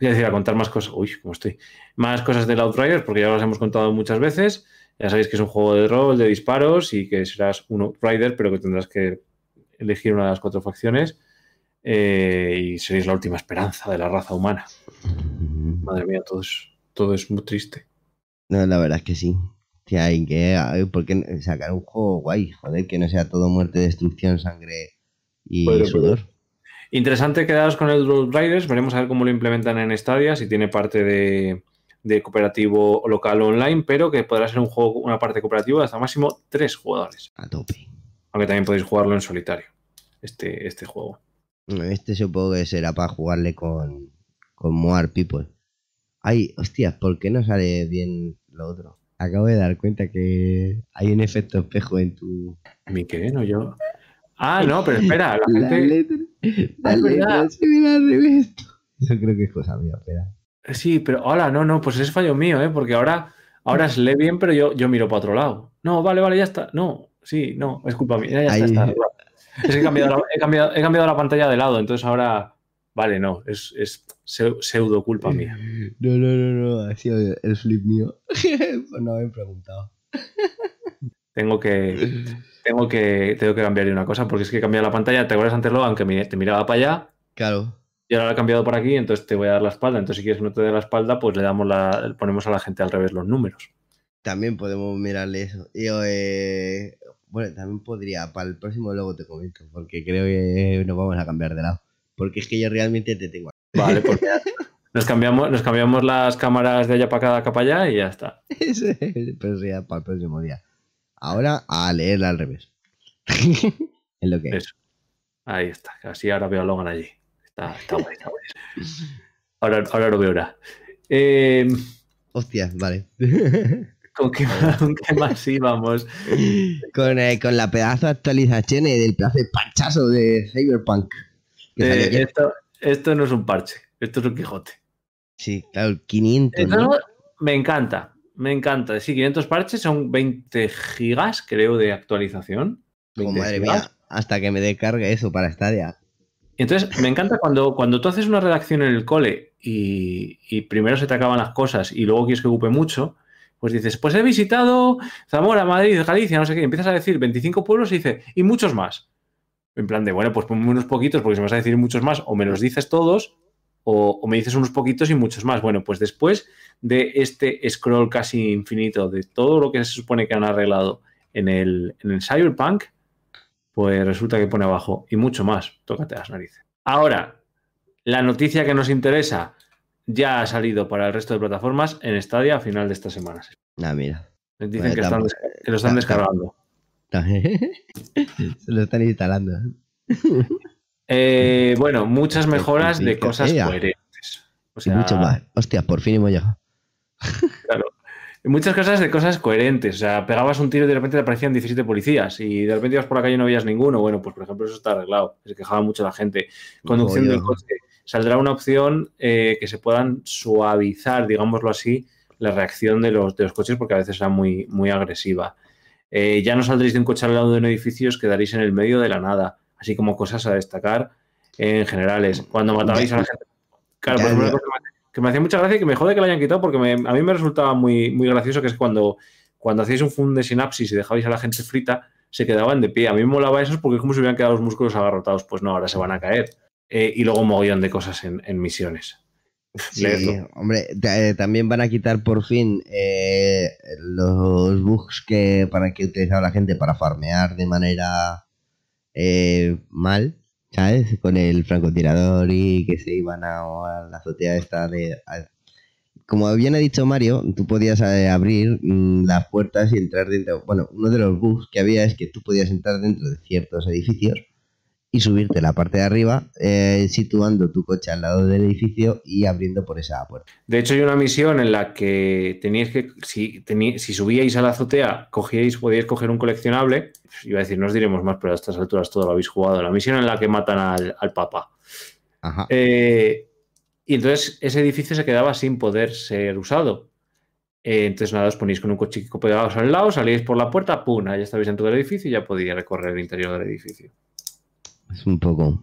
Es decir, a contar más cosas. Uy, cómo estoy. Más cosas de Outriders, porque ya las hemos contado muchas veces. Ya sabéis que es un juego de rol, de disparos y que serás un Outrider, pero que tendrás que elegir una de las cuatro facciones. eh, y seréis la última esperanza de la raza humana. Madre mía, todo es, todo es muy triste. No, la verdad es que sí. Tía, hay que. ay, ¿Por qué sacar un juego guay? Joder, que no sea todo muerte, destrucción, sangre y pero- sudor. Interesante quedaros con el Outriders. Veremos a ver cómo lo implementan en Stadia, si tiene parte de, de cooperativo local o online, pero que podrá ser un juego, una parte cooperativa de hasta máximo tres jugadores. A tope. Aunque también podéis jugarlo en solitario, este, este juego. Este supongo que será para jugarle con, con People. Ay, hostia, ¿por qué no sale bien lo otro? Acabo de dar cuenta que hay un efecto espejo en tu. ¿Mi qué? No, yo. Ah, no, pero espera, la La gente. letra, la Ah, es letra se ve al revés. Eso creo que es cosa mía, espera. Sí, pero hola, no, no, pues es fallo mío, ¿eh? Porque ahora, ahora se lee bien, pero yo, yo miro para otro lado. No, vale, vale, ya está. No, sí, no, es culpa mía. Ya, ya está, está arreglado. Es que he cambiado, la, he, cambiado, he cambiado la pantalla de lado, entonces ahora. Vale, no, es, es seu- pseudo culpa mía. No, no, no, no, ha sido el flip mío. No haber preguntado. Tengo que, tengo que, tengo que cambiar una cosa, porque es que he cambiado la pantalla. ¿Te acuerdas antes, Logan, que te miraba para allá? Claro. Y ahora la he cambiado por aquí, entonces te voy a dar la espalda. Entonces, si quieres que no te dé la espalda, pues le damos la, ponemos a la gente al revés los números. También podemos mirarle eso. Y, eh, bueno, también podría, para el próximo luego te comento, porque creo que nos vamos a cambiar de lado. Porque es que yo realmente te tengo. Vale, pues nos cambiamos, nos cambiamos las cámaras de allá para acá para allá y ya está. Pero sería para el próximo día. Ahora a leerla al revés. es lo que es. Eso. Ahí está. Así ahora veo a Logan allí. Está, está guay, está guay. Ahora, ahora lo veo ahora. Eh, Hostia, vale. ¿con, qué, más- con qué más íbamos? con, eh, con la pedazo de actualización eh, del pedazo de panchazo de Cyberpunk. Eh, esto, esto no es un parche, esto es un Quijote. Sí, claro, 500. Esto ¿no? me encanta, me encanta. Sí, 500 parches son 20 gigas, creo, de actualización. 20 madre gigas. mía, hasta que me descargue eso para Stadia. Entonces, me encanta cuando, cuando tú haces una redacción en el cole y, y primero se te acaban las cosas y luego quieres que ocupe mucho, pues dices, pues he visitado Zamora, Madrid, Galicia, no sé qué, y empiezas a decir 25 pueblos y dice, y muchos más. En plan de, bueno, pues ponme unos poquitos porque si me vas a decir muchos más, o me los dices todos, o, o me dices unos poquitos y muchos más. Bueno, pues después de este scroll casi infinito de todo lo que se supone que han arreglado en el, en el Cyberpunk, pues resulta que pone abajo y mucho más. Tócate las narices. Ahora, la noticia que nos interesa ya ha salido para el resto de plataformas en Stadia a final de esta semana. Ah, mira. Dicen Bueno, que, están que lo están descargando. Se lo están instalando. Eh, bueno, muchas mejoras de cosas coherentes. O y sea, mucho más. Hostia, por fin hemos llegado. muchas cosas de cosas coherentes. O sea, pegabas un tiro y de repente te aparecían 17 policías y de repente ibas por la calle y no veías ninguno. Bueno, pues por ejemplo, eso está arreglado. Se quejaba mucho la gente. Conducción del coche. Saldrá una opción eh, que se puedan suavizar, digámoslo así, la reacción de los, de los coches porque a veces era muy, muy agresiva. Eh, ya no saldréis de un coche al lado de un edificio, os quedaréis en el medio de la nada. Así como cosas a destacar en generales. Cuando matabais a la gente. Claro, pues una cosa que me, hacía mucha gracia y que me jode que la hayan quitado porque me- a mí me resultaba muy, muy gracioso que es cuando, cuando hacíais un fun de sinapsis y dejabais a la gente frita, se quedaban de pie. A mí me molaba eso porque es como si hubieran quedado los músculos agarrotados. Pues no, ahora se van a caer. Eh, y luego un mogollón de cosas en, en misiones. Sí, hombre, eh, también van a quitar por fin eh, los bugs que para que utilizaba la gente para farmear de manera eh, mal, ¿sabes? Con el francotirador y que se iban a, a la azotea esta de... a- como bien ha dicho Mario, tú podías eh, abrir mm, las puertas y entrar dentro. Bueno, uno de los bugs que había es que tú podías entrar dentro de ciertos edificios y subirte la parte de arriba, eh, situando tu coche al lado del edificio y abriendo por esa puerta. De hecho, hay una misión en la que teníais que, si, tení- si subíais a la azotea, cogíais, podíais coger un coleccionable. Iba a decir, no os diremos más, pero a estas alturas todo lo habéis jugado. La misión en la que matan al, al Papa. Ajá. Eh, y entonces ese edificio se quedaba sin poder ser usado. Eh, entonces nada, os ponéis con un cochico pegados al lado, salíais por la puerta, ¡pum! Ya estabais dentro del edificio y ya podía recorrer el interior del edificio. Es un poco.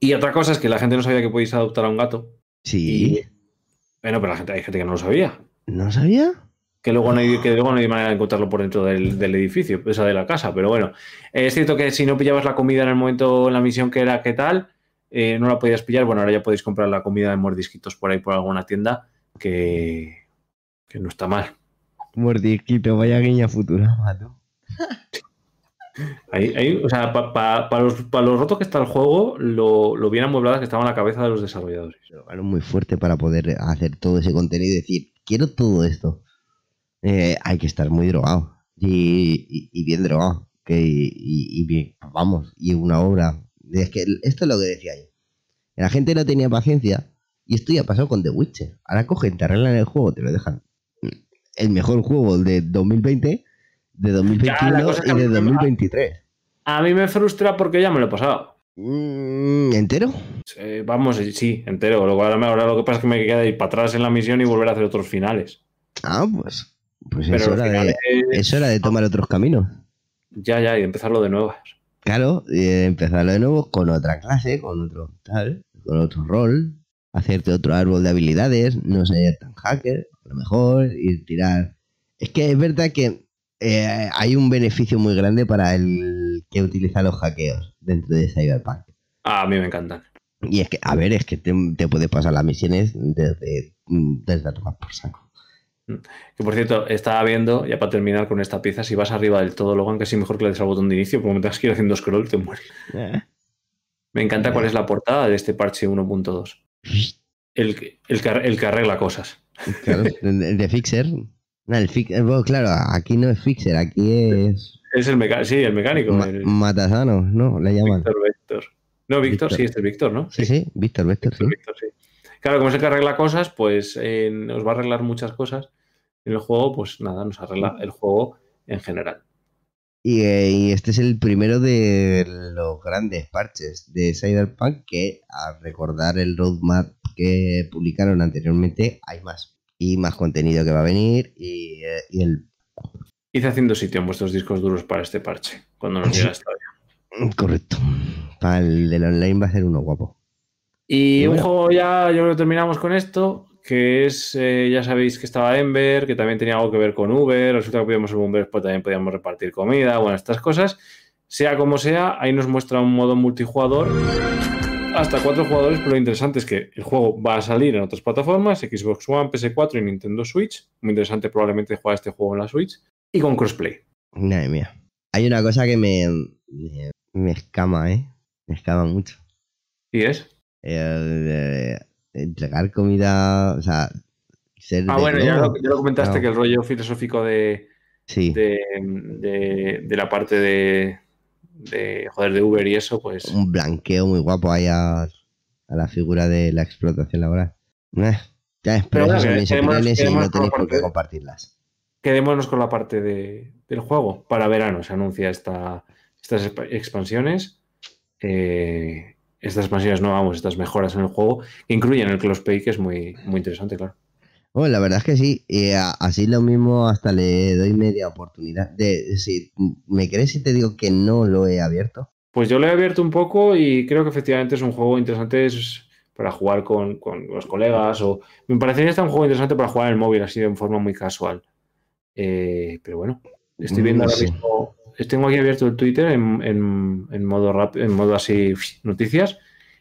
Y otra cosa es que la gente no sabía que podéis adoptar a un gato. Sí. Bueno, pero la gente, hay gente que no lo sabía. ¿No sabía? Que luego no hay, que luego no hay manera de encontrarlo por dentro del, del edificio, esa de la casa. Pero bueno, es cierto que si no pillabas la comida en el momento, en la misión que era, ¿qué tal? Eh, no la podías pillar. Bueno, ahora ya podéis comprar la comida de mordisquitos por ahí por alguna tienda que, que no está mal. Mordisquito, vaya guiña futura, mato. Ahí, o sea, para los, pa los rotos que está el juego, lo, lo bien amueblada que estaba en la cabeza de los desarrolladores. Algo muy fuerte para poder hacer todo ese contenido y decir, quiero todo esto. Eh, hay que estar muy drogado. Y, bien drogado. Que, y, y bien, vamos, y una obra. Es que esto es lo que decía yo. La gente no tenía paciencia. Y esto ya pasó con The Witcher. Ahora cogen, te arreglan el juego, te lo dejan. El mejor juego de 2020, de 2021 cosa es que y de me- 2023. A mí me frustra porque ya me lo he pasado. Mm, ¿Entero? Vamos, sí, entero. Luego ahora, ahora lo que pasa es que me queda ir para atrás en la misión y volver a hacer otros finales. Ah, pues. Pues Pero es hora, de, finales, es hora de tomar otros caminos. ya, ya, y empezarlo de nuevo. Claro, empezarlo de nuevo con otra clase, con otro tal, con otro rol, hacerte otro árbol de habilidades, no ser tan hacker, a lo mejor, y tirar. Es que es verdad que eh, hay un beneficio muy grande para el que utiliza los hackeos dentro de Cyberpunk. Ah, a mí me encantan. Y es que, a ver, es que te, te puede pasar las misiones desde, desde a tomar por saco. Que por cierto, estaba viendo, ya para terminar con esta pieza, si vas arriba del todo, Logan, sí mejor que le des al botón de inicio, porque me tengas que ir haciendo scroll, te mueres. Eh, Me encanta cuál es la portada de este parche 1.2. El, el, el que arregla cosas. Claro, de Fixer. No, el fix- bueno, claro, aquí no es Fixer, aquí es Es el mecánico, sí, el mecánico. Ma- el Matasano, ¿no? Le llaman. Víctor Vector. No, Víctor, sí, este es Víctor, ¿no? Sí, sí, Víctor, Víctor, sí. Víctor, sí. Claro, como es el que arregla cosas, pues eh, nos va a arreglar muchas cosas. En el juego, pues nada, nos arregla el juego en general. Y, eh, y este es el primero de los grandes parches de Cyberpunk que, a recordar el roadmap que publicaron anteriormente, hay más. Y más contenido que va a venir y, eh, y el... Hice haciendo sitio en vuestros discos duros para este parche, cuando nos diera esta hora. Correcto. Para el del online va a ser uno guapo. Y Y un juego ya, yo creo que terminamos con esto, que es, eh, ya sabéis que estaba Ember, que también tenía algo que ver con Uber, resulta que podíamos ser Uber, pues también podíamos repartir comida, bueno, estas cosas. Sea como sea, ahí nos muestra un modo multijugador hasta cuatro jugadores, pero lo interesante es que el juego va a salir en otras plataformas, Xbox One, PS4 y Nintendo Switch. Muy interesante probablemente jugar este juego en la Switch. Y con crossplay. Madre mía. Hay una cosa que me, me, me escama, ¿eh? Me escama mucho. ¿Y es? Eh, entregar comida, o sea, ser Ah, bueno, ya lo, ya lo comentaste no. que el rollo filosófico de, Sí, de, de- de la parte de, de, joder, de Uber y eso, pues un blanqueo muy guapo ahí a, a la figura de la explotación laboral. Eh, ya, pero, Pero bueno, son mis opiniones y no con tenéis la por qué parte- compartirlas. quedémonos con la parte de- del juego. Para verano se anuncia esta, estas exp- expansiones. eh, estas expansiones no, vamos, estas mejoras en el juego, que incluyen el crossplay, que es muy, muy interesante, claro. Bueno, la verdad es que sí, y a- así lo mismo hasta le doy media oportunidad. De, si, ¿Me crees si te digo que no lo he abierto? Pues yo lo he abierto un poco y creo que efectivamente es un juego interesante es para jugar con, con los colegas o me parecería este un juego interesante para jugar en el móvil así de forma muy casual. Eh, pero bueno, estoy viendo No ahora sé. mismo, tengo aquí abierto el Twitter en, en- en modo rap, en modo así noticias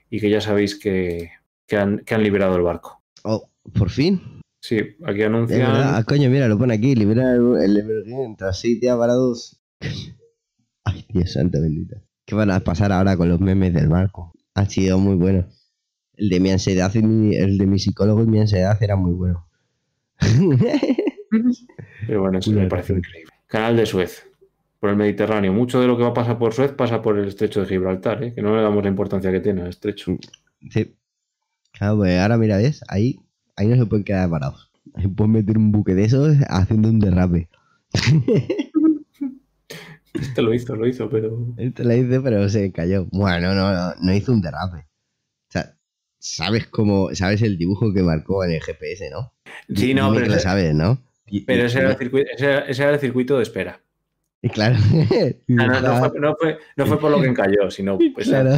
y que ya sabéis que, que han, que han liberado el barco. Oh, por fin. Sí, aquí verdad. anuncian. Ah, coño, mira, lo pone aquí. Libera el, Evergreen tras seis días varados. Ay, Dios santo bendito. ¿Qué van a pasar ahora con los memes del barco? Han sido muy buenos. El de mi ansiedad, y mi- el de mi psicólogo y mi ansiedad era muy bueno. Pero bueno, eso me parece increíble. Canal de Suez, por el Mediterráneo. Mucho de lo que va a pasar por Suez pasa por el estrecho de Gibraltar, ¿eh? que no le damos la importancia que tiene al estrecho. Sí. Claro, pues ahora mira, ¿ves? Ahí, ahí no se pueden quedar parados. Ahí pueden meter un buque de esos haciendo un derrape. Este lo hizo, lo hizo, pero. Este lo hice, pero se cayó. Bueno, no, no, no hizo un derrape. O sea, sabes cómo, sabes el dibujo que marcó en el GPS, ¿no? Sí, no, pero, lo sabes, ¿no? Pero y- ese, era el circuito, ese, era- ese era el circuito de espera. y claro. No, no fue, no fue- no fue por lo que encalló, sino. pues, Claro.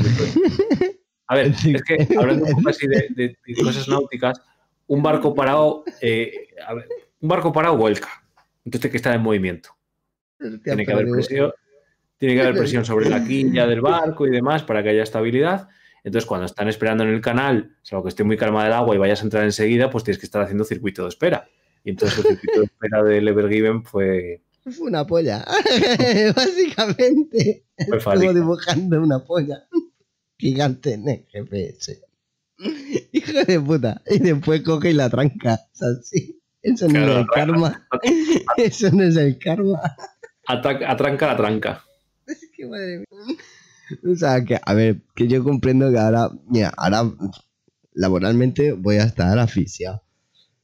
A ver, es que hablando un poco así de, de- de cosas náuticas, un barco parado, eh, a ver, un barco parado vuelca. Entonces tiene que estar en movimiento. Tiene que, haber presión, tiene que haber presión sobre la quilla del barco y demás para que haya estabilidad. Entonces, cuando están esperando en el canal, salvo que esté muy calma el agua y vayas a entrar enseguida, pues tienes que estar haciendo circuito de espera. Y entonces el circuito de espera del Evergiven fue, Fue una polla. Básicamente. fue Estuvo dibujando una polla gigante en el GPS. Hijo de puta. Y después coge y la tranca. O sea, sí. Eso no Claro, es el karma. Eso no es el karma. Ataca- atranca la tranca. Es que madre mía. O sea, que, a ver, que yo comprendo que ahora, mira, ahora laboralmente voy a estar asfixiado.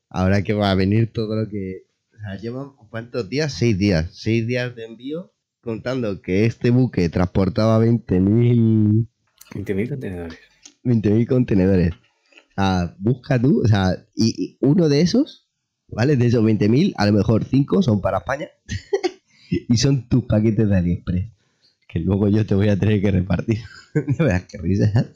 Ahora que va a venir todo lo que. O sea, llevan cuántos días? Seis días. Seis días de envío, contando que este buque transportaba 20.000 20.000 contenedores. 20.000 contenedores. O sea, busca tú, o sea, y, y uno de esos, ¿vale? De esos 20.000, a lo mejor 5 son para España y son tus paquetes de AliExpress. Que luego yo te voy a tener que repartir. No veas qué risa.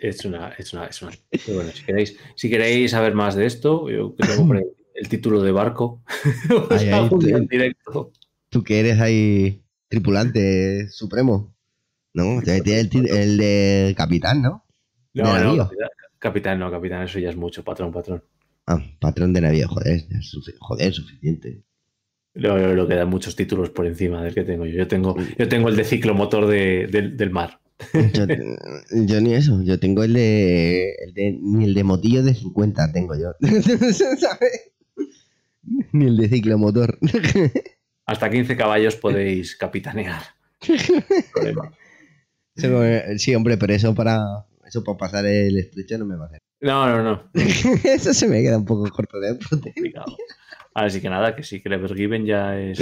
Es una, es una, es una. Pero bueno, si queréis, si queréis saber más de esto, yo que tengo por ahí el título de barco. tú- directo. Tú que eres ahí tripulante supremo. ¿No? Tiene el, de capitán, ¿no? No, de no, capitán, capitán, no, capitán, eso ya es mucho, patrón, patrón. Ah, patrón de navío, joder, es joder, suficiente. Lo, lo, lo que dan muchos títulos por encima del que tengo yo. Yo tengo, yo tengo el de ciclomotor de, del- del mar. Yo, yo ni eso, yo tengo el de, el de- Ni el de motillo de 50 tengo yo. ¿Sabes? Ni el de ciclomotor. Hasta 15 caballos podéis capitanear. Problema. Eh, sí, hombre, pero eso para. Eso para pasar el estrecho no me va a hacer. No, no, no. Eso se me queda un poco corto de. Complicado. Así que nada, que sí, que el Evergiven ya es.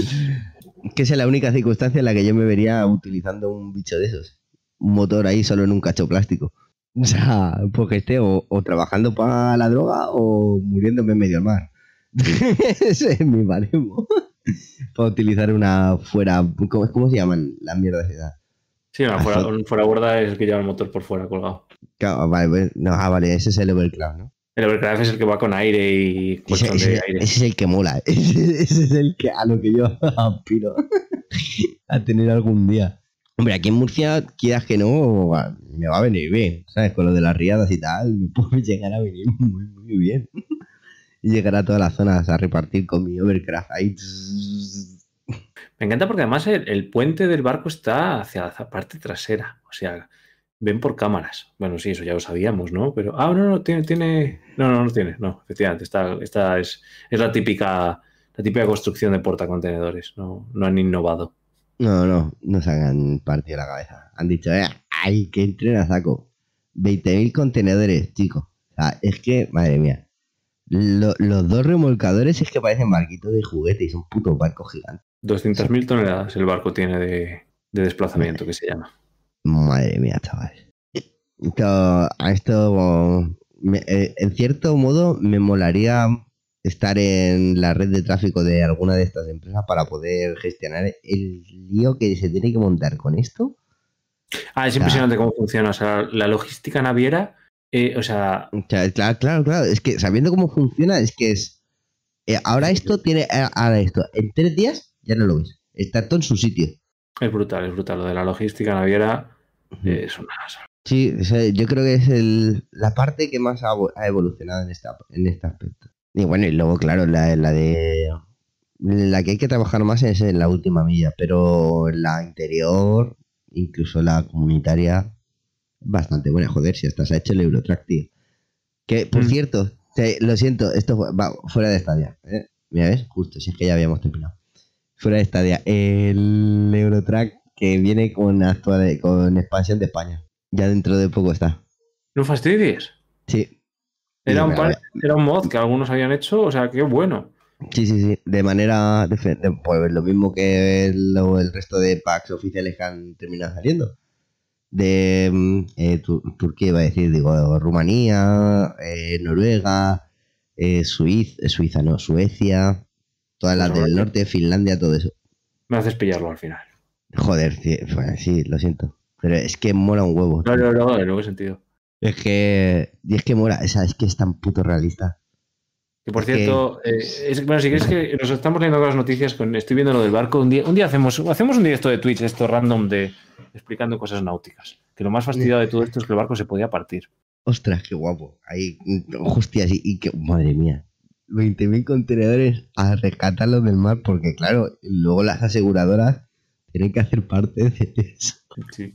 Que esa es la única circunstancia en la que yo me vería utilizando un bicho de esos. Un motor ahí solo en un cacho plástico. O sea, porque esté o, o trabajando para la droga o muriéndome en medio del mar. Ese es mi baremo. para utilizar una fuera. ¿Cómo, cómo se llaman las mierdas esas? Sí, una fuera, un fuera borda es el que lleva el motor por fuera colgado. Claro, vale, pues, no, ah, vale, ese es el Evercraft, ¿no? El Evercraft es el que va con aire y Ese, de aire. ese es el que mola. Ese, ese es el que a lo que yo aspiro a tener algún día. Hombre, aquí en Murcia, quieras que no, me va a venir bien, ¿sabes? Con lo de las riadas y tal, me puede llegar a venir muy, muy bien. Y llegar a todas las zonas a repartir con mi Overcraft ahí. Me encanta porque además el, puente del barco está hacia la parte trasera. O sea, ven por cámaras. Bueno, sí, eso ya lo sabíamos, ¿no? Pero. Ah, no, no, tiene. No, no, no tiene. No, efectivamente. Esta, es, la típica. La típica construcción de portacontenedores. No, no han innovado. No, no, no se hagan partido la cabeza. Han dicho, eh, ¡ay, que entren a saco! 20.000 contenedores, chicos. O sea, es que, madre mía. Lo- los dos remolcadores es que parecen barquitos de juguete y son putos barcos gigantes. 200.000 toneladas el barco tiene de, de desplazamiento, que se llama. Madre mía, chaval. Esto, a esto, me- eh, en cierto modo, me molaría estar en la red de tráfico de alguna de estas empresas para poder gestionar el lío que se tiene que montar con esto. Ah, es impresionante cómo funciona. O sea, la logística naviera. Eh, o sea, claro, claro, claro. Es que sabiendo cómo funciona, es que es. eh, ahora esto tiene. eh, Ahora esto. En tres días ya no lo ves. Está todo en su sitio. es brutal, es brutal. Lo de la logística naviera eh, es una. Sí, o sea, yo creo que es el, la parte que más ha evolucionado en, esta, en este aspecto. Y bueno, y luego, claro, la, la de. La que hay que trabajar más es en la última milla, pero la interior, incluso la comunitaria, Bastante buena, joder, si hasta se ha hecho el Eurotrack, tío. Que, por Mm. cierto, te- lo siento, esto fue- va fuera de estadia. ¿eh? Mira, ¿ves? Justo, si es que ya habíamos terminado. Fuera de estadia. El Eurotrack que viene con, actual, con expansión de España. Ya dentro de poco está. No fastidies. Sí. Era un, par- era un mod que algunos habían hecho, o sea, qué bueno. Sí, sí, sí. De manera. pues lo mismo que el, el resto de packs oficiales que han terminado saliendo. De mm, eh, Tu- Turquía, iba a decir, digo, Rumanía, eh, Noruega, eh, Suiza, eh, Suiza, no, Suecia, todas las Pues del norte, Finlandia, todo eso. Me haces pillarlo al final. Joder, sí, bueno, sí, lo siento. Pero es que mola un huevo. No, no, no, en qué sentido. Es que. Es que mola, o sea, es que es tan puto realista. Que por cierto, eh, es- bueno, si queréis que nos estamos leyendo con las noticias, con, estoy viendo lo del barco. Un día, un día hacemos, hacemos un directo de Twitch, esto random de explicando cosas náuticas. Que lo más fastidiado de todo esto es que el barco se podía partir. Ostras, qué guapo. Ahí, hostias, y, y que, madre mía. 20.000 contenedores a rescatarlos del mar, porque claro, luego las aseguradoras tienen que hacer parte de eso. Sí.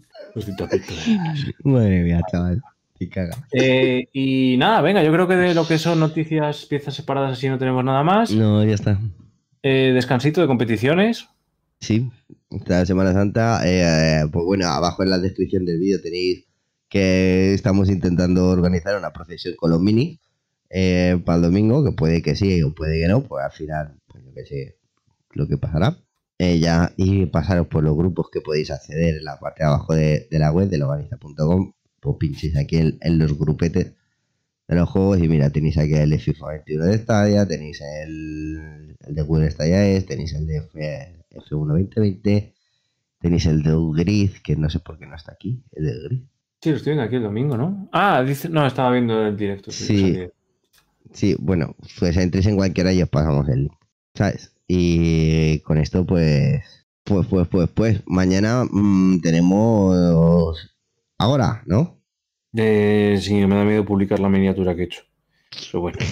Madre mía, chaval. Caga. Eh, y nada, venga, yo creo que de lo que son noticias, piezas separadas así no tenemos nada más. No, ya está. Eh, descansito de competiciones. Sí, esta Semana Santa, eh, pues bueno, abajo en la descripción del vídeo tenéis que estamos intentando organizar una procesión con los minis eh, para el domingo, que puede que sí o puede que no, pues al final, pues yo que sé lo que pasará. Eh, ya, y pasaros por los grupos que podéis acceder en la parte de abajo de, de la web de loganiza.com, pues pinchéis aquí en, en los grupetes de los juegos y mira, tenéis aquí el de FIFA 21 de Stadia, tenéis el, el de Wii Stadia es, tenéis el de F, F1 2020, tenéis el de Gris, que no sé por qué no está aquí, el de Gris. Sí, lo estoy viendo aquí el domingo, ¿no? Ah, dice, no, estaba viendo el directo. Sí. sabía. Sí, bueno, pues entréis en cualquiera y os pasamos el link, ¿sabes? Y con esto, pues, pues, pues, pues, pues, mañana mm, tenemos ahora, ¿no? Eh, sí, me da miedo publicar la miniatura que he hecho. Pero bueno.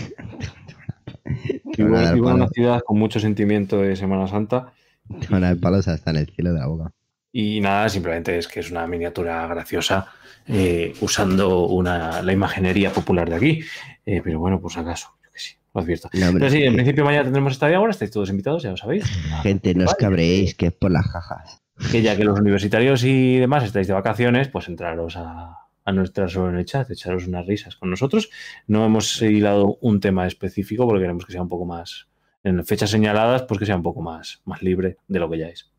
Vivo, en una ciudad con mucho sentimiento de Semana Santa. te van a dar palos hasta en el cielo de la boca. Y nada, simplemente es que es una miniatura graciosa eh, usando una, la imaginería popular de aquí. Eh, pero bueno, si acaso, yo que sí, lo advierto. No, hombre, Pero sí, en eh, principio mañana tendremos esta de ahora, estáis todos invitados, ya lo sabéis. gente, no os Vale. cabréis, que es por las jajas. Que ya que los universitarios y demás estáis de vacaciones, pues entraros a, a nuestra solo en el chat, echaros unas risas con nosotros. No hemos hilado un tema específico porque queremos que sea un poco más, en fechas señaladas, pues que sea un poco más, más libre de lo que ya es.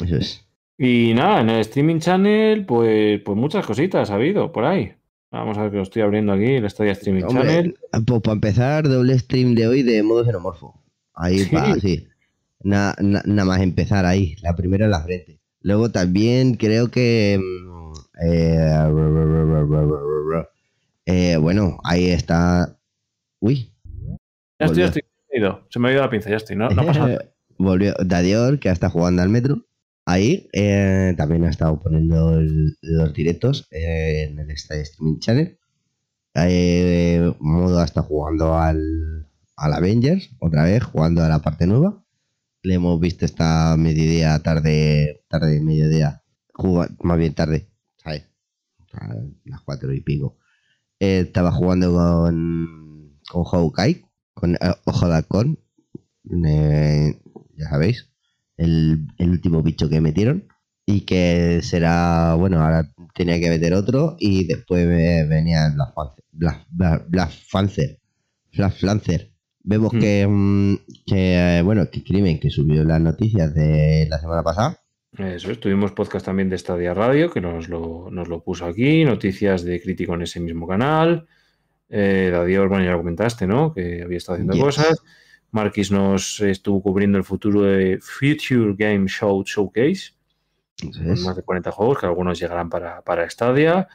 Eso es. Y nada, en el streaming channel, pues, pues muchas cositas ha habido por ahí. Vamos a ver que lo estoy abriendo aquí, el Stadia Streaming Hombre, Channel. pues para empezar, doble stream de hoy de modo xenomorfo. Ahí Sí. va, sí. Na- na- Nada más empezar ahí, la primera en la frente. Luego también creo que... mm, eh, eh, bueno, ahí está... Uy. Ya estoy, ya estoy. Se me ha ido la pinza, ya estoy. No, no pasa nada. Volvió Dadior, que está jugando al metro. Ahí eh, también ha estado poniendo el- los directos eh, en el Streaming Channel. Modo está jugando al, al Avengers, otra vez, jugando a la parte nueva. Le hemos visto esta mediodía, tarde, tarde, mediodía, juga- más bien tarde, ¿sabes? Las cuatro y pico. Eh, estaba jugando con, con Hawkeye, con eh, Ojo de Halcón, eh, ya sabéis, el, el último bicho que metieron. Y que será, bueno, ahora tenía que meter otro y después ve- venía Black Panther. Black, Black, Black Panther. Vemos Hmm. que, mm, que, eh, bueno, que Crimen, que subió las noticias de la semana pasada. Eso es, tuvimos podcast también de Stadia Radio, que nos lo, nos lo puso aquí, noticias de crítico en ese mismo canal. Eh, Dadior, bueno, ya lo comentaste, ¿no? Que había estado haciendo Yes. cosas. Marquis nos estuvo cubriendo el futuro de Future Game Show Showcase, con más de 40 juegos, que algunos llegarán para, para Stadia.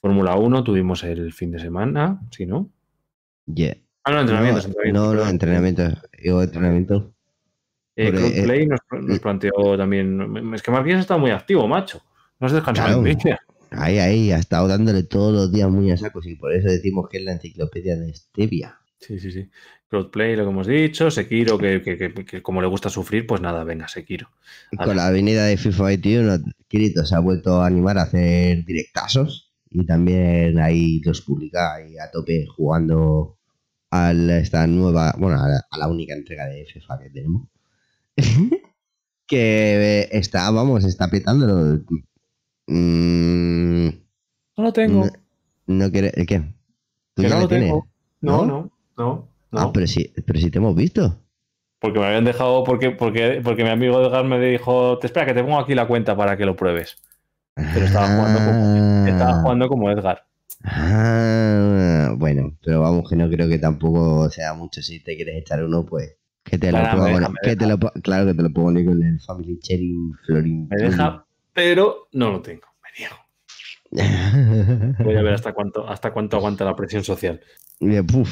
Fórmula 1 tuvimos el fin de semana, ¿sí, no? yeah. Ah, no, entrenamientos. no, entrenamientos, no, no, perdón. entrenamiento. Digo, entrenamiento. Eh, Porque, Cloudplay nos, nos planteó también. Es que Marquis está muy activo, macho. No has descansado Claro. vida. Ahí, ahí, ha estado dándole todos los días muy a sacos y por eso decimos que es la enciclopedia de Stevia. Sí, sí, sí. Crowdplay, lo que hemos dicho, Sekiro, que, que, que, que como le gusta sufrir, pues nada, venga, Sekiro. Con la avenida de FIFA 21, Kirito se ha vuelto a animar a hacer directazos y también ahí los publica ahí a tope jugando a la- esta nueva, bueno, a la, a la única entrega de FIFA que tenemos. que está, vamos, está petándolo. Mm, No lo tengo. no, no quiere, ¿el ¿qué? ¿Tú que ya no lo tienes? tengo. No, ¿No? no, no. no. Ah, pero sí, pero sí te hemos visto. Porque me habían dejado, porque, porque, porque mi amigo Edgar me dijo, te espera que te pongo aquí la cuenta para que lo pruebes. Pero estaba jugando como, estaba Ah. jugando como Edgar. Ah, bueno, pero vamos, que no creo que tampoco sea mucho. Si te quieres echar uno, pues que te lo Claro, puedo poner. que te lo claro que te lo puedo poner con el Family Sharing Florin. Me deja, pero no lo tengo. Me niego. Voy a ver hasta cuánto, hasta cuánto aguanta la presión social. Y, puf,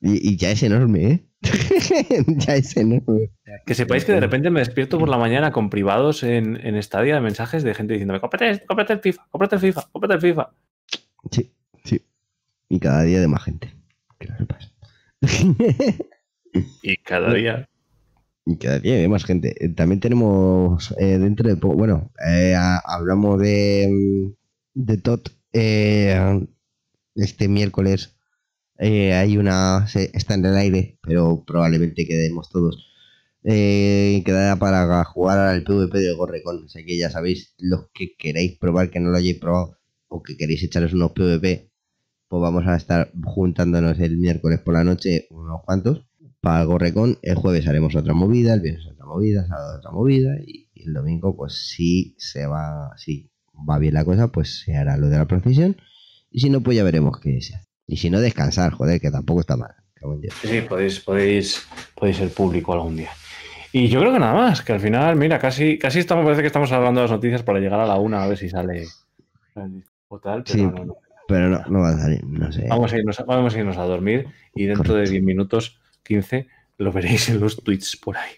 y, y ya es enorme, ¿eh? ya es enorme. Que sepáis que de repente me despierto por la mañana con privados en, en Stadia de mensajes de gente diciéndome, cómprate, cómprate el FIFA, cómprate el FIFA, cómprate el FIFA. Sí. Y cada día de más gente. Que lo sepas. Y cada día. Y cada día hay más gente. Eh, También tenemos eh, dentro de bueno, eh, a- hablamos de, mm, de TOT eh, este miércoles. hay una, se- está en el aire, pero probablemente quedemos todos. Eh, quedará para jugar al PvP de Gorrecon. Así que ya sabéis, los que queréis probar, que no lo hayáis probado, o que queréis echaros unos PvP, pues vamos a estar juntándonos el miércoles por la noche, unos cuantos para Gorrecon. El jueves haremos otra movida, el viernes otra movida, el sábado otra movida y, y el domingo, pues si se va, si va bien la cosa, pues se hará lo de la procesión. Y si no, pues ya veremos qué se hace. Y si no, descansar, joder, que tampoco está mal. sí, podéis, podéis, podéis ser público algún día. Y yo creo que nada más, que al final, mira, casi, casi estamos, parece que estamos hablando de las noticias para llegar a la una, a ver si sale o tal, pero Sí. no, no. Pero no, no va a salir, no sé. Vamos a, irnos, vamos a irnos a dormir y dentro de Correcto. 10 minutos, 15, lo veréis en los tweets por ahí.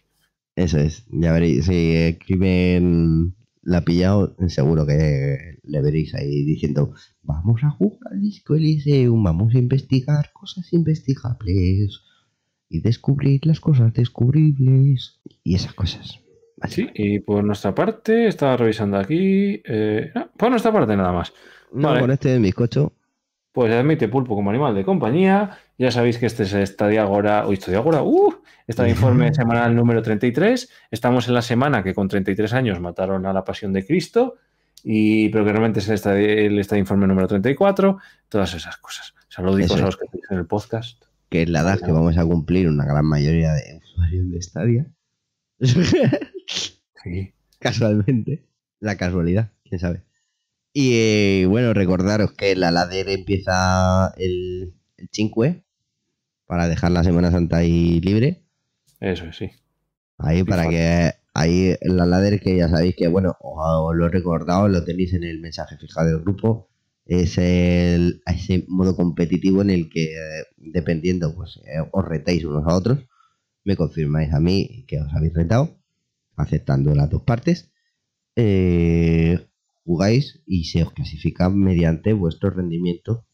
Eso es, ya veréis. Si eh, Crimen la ha pillado, seguro que le veréis ahí diciendo: Vamos a jugar al disco Elysium, vamos a investigar cosas investigables y descubrir las cosas descubribles y esas cosas. Sí, y por nuestra parte, estaba revisando aquí. eh, no, por nuestra parte, nada más. No, Vale. con este bizcocho. Pues admite pulpo como animal de compañía. Ya sabéis que este es Estadio Agora, o Estadio Agora, ¡uh! Está el informe semanal número 33. Estamos en la semana que con 33 años mataron a la pasión de Cristo, y, pero que realmente es el Estadio, el Estadio Informe número 34. Todas esas cosas. Saluditos Eso a es. los que estáis en el podcast. que es la edad que vamos a cumplir una gran mayoría de usuarios de Stadia. Sí. Casualmente. La casualidad, quién sabe. Y eh, bueno, recordaros que la ladder empieza el, el 5 para dejar la Semana Santa ahí libre. Eso es, sí. Ahí para Fíjate. que ahí la ladder que ya sabéis que bueno, os, os lo he recordado, lo tenéis en el mensaje fijado del grupo. Es el, ese modo competitivo en el que eh, dependiendo, pues eh, os retáis unos a otros. Me confirmáis a mí que os habéis retado, aceptando las dos partes. Eh, jugáis y se os clasifica mediante vuestro rendimiento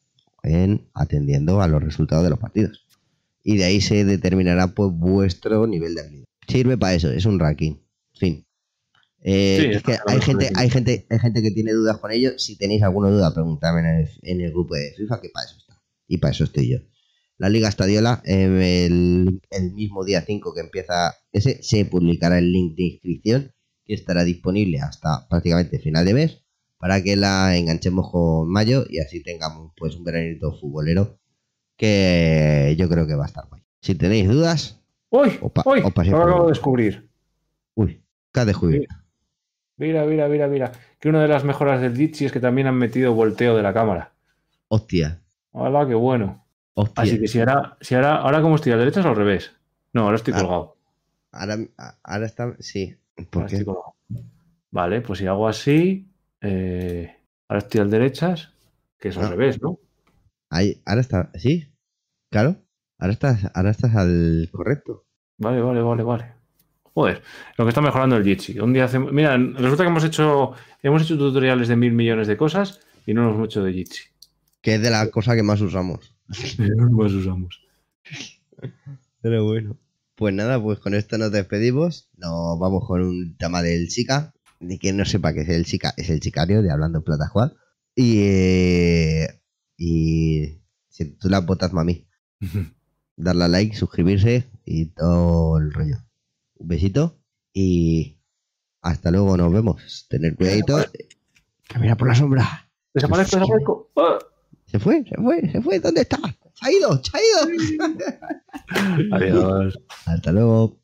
en atendiendo a los resultados de los partidos. Y de ahí se determinará pues vuestro nivel de habilidad. Sirve para eso, es un ranking. Fin. Eh, Sí, es que hay gente, hay gente, hay gente que tiene dudas con ello. Si tenéis alguna duda, preguntadme en el, en el grupo de FIFA, que para eso está. Y para eso estoy yo. La Liga Estadiola, eh, el, el mismo día 5 que empieza ese, se publicará el link de inscripción, que estará disponible hasta prácticamente final de mes, para que la enganchemos con mayo y así tengamos pues un veranito futbolero que yo creo que va a estar guay. Si tenéis dudas, ¡Uy! Opa, ¡Uy! opa, Lo acabo de descubrir. uy, ¿qué has descubierto? Mira, mira, mira, mira. Que una de las mejoras del Jitsi es que también han metido volteo de la cámara. Hostia, ¡Hala, qué bueno! hostia. Así que si ahora, si ahora, ahora como estoy a la derecha es al revés. No, ahora estoy Ah, colgado. Ahora, ahora está, sí. Vale, pues si hago así, eh, ahora estoy al derechas, que es al Ah. revés, ¿no? Ahí, ahora está, sí, claro. Ahora estás, ahora estás al correcto. Vale, vale, vale, vale. Joder, lo que está mejorando el Jitsi. Un día hacemos. Mira, resulta que hemos hecho, hemos hecho tutoriales de mil millones de cosas y no nos hemos hecho de Jitsi. Que es de la cosa que más usamos. No más usamos. Pero bueno. Pues nada, pues con esto nos despedimos. Nos vamos con un tema del chica. De quien no sepa que es el chica, es el chicario de Hablando en Plata Juan. Y, eh, y se titula Botas Mami. Darle a like, suscribirse y todo el rollo. Un besito y hasta luego, nos vemos. Tener cuidadito. Camina por la sombra. Desaparezco, desaparezco. Ah. Se fue, se fue, se fue. ¿Dónde está? Se ha ido, se ha ido. Adiós. Hasta luego.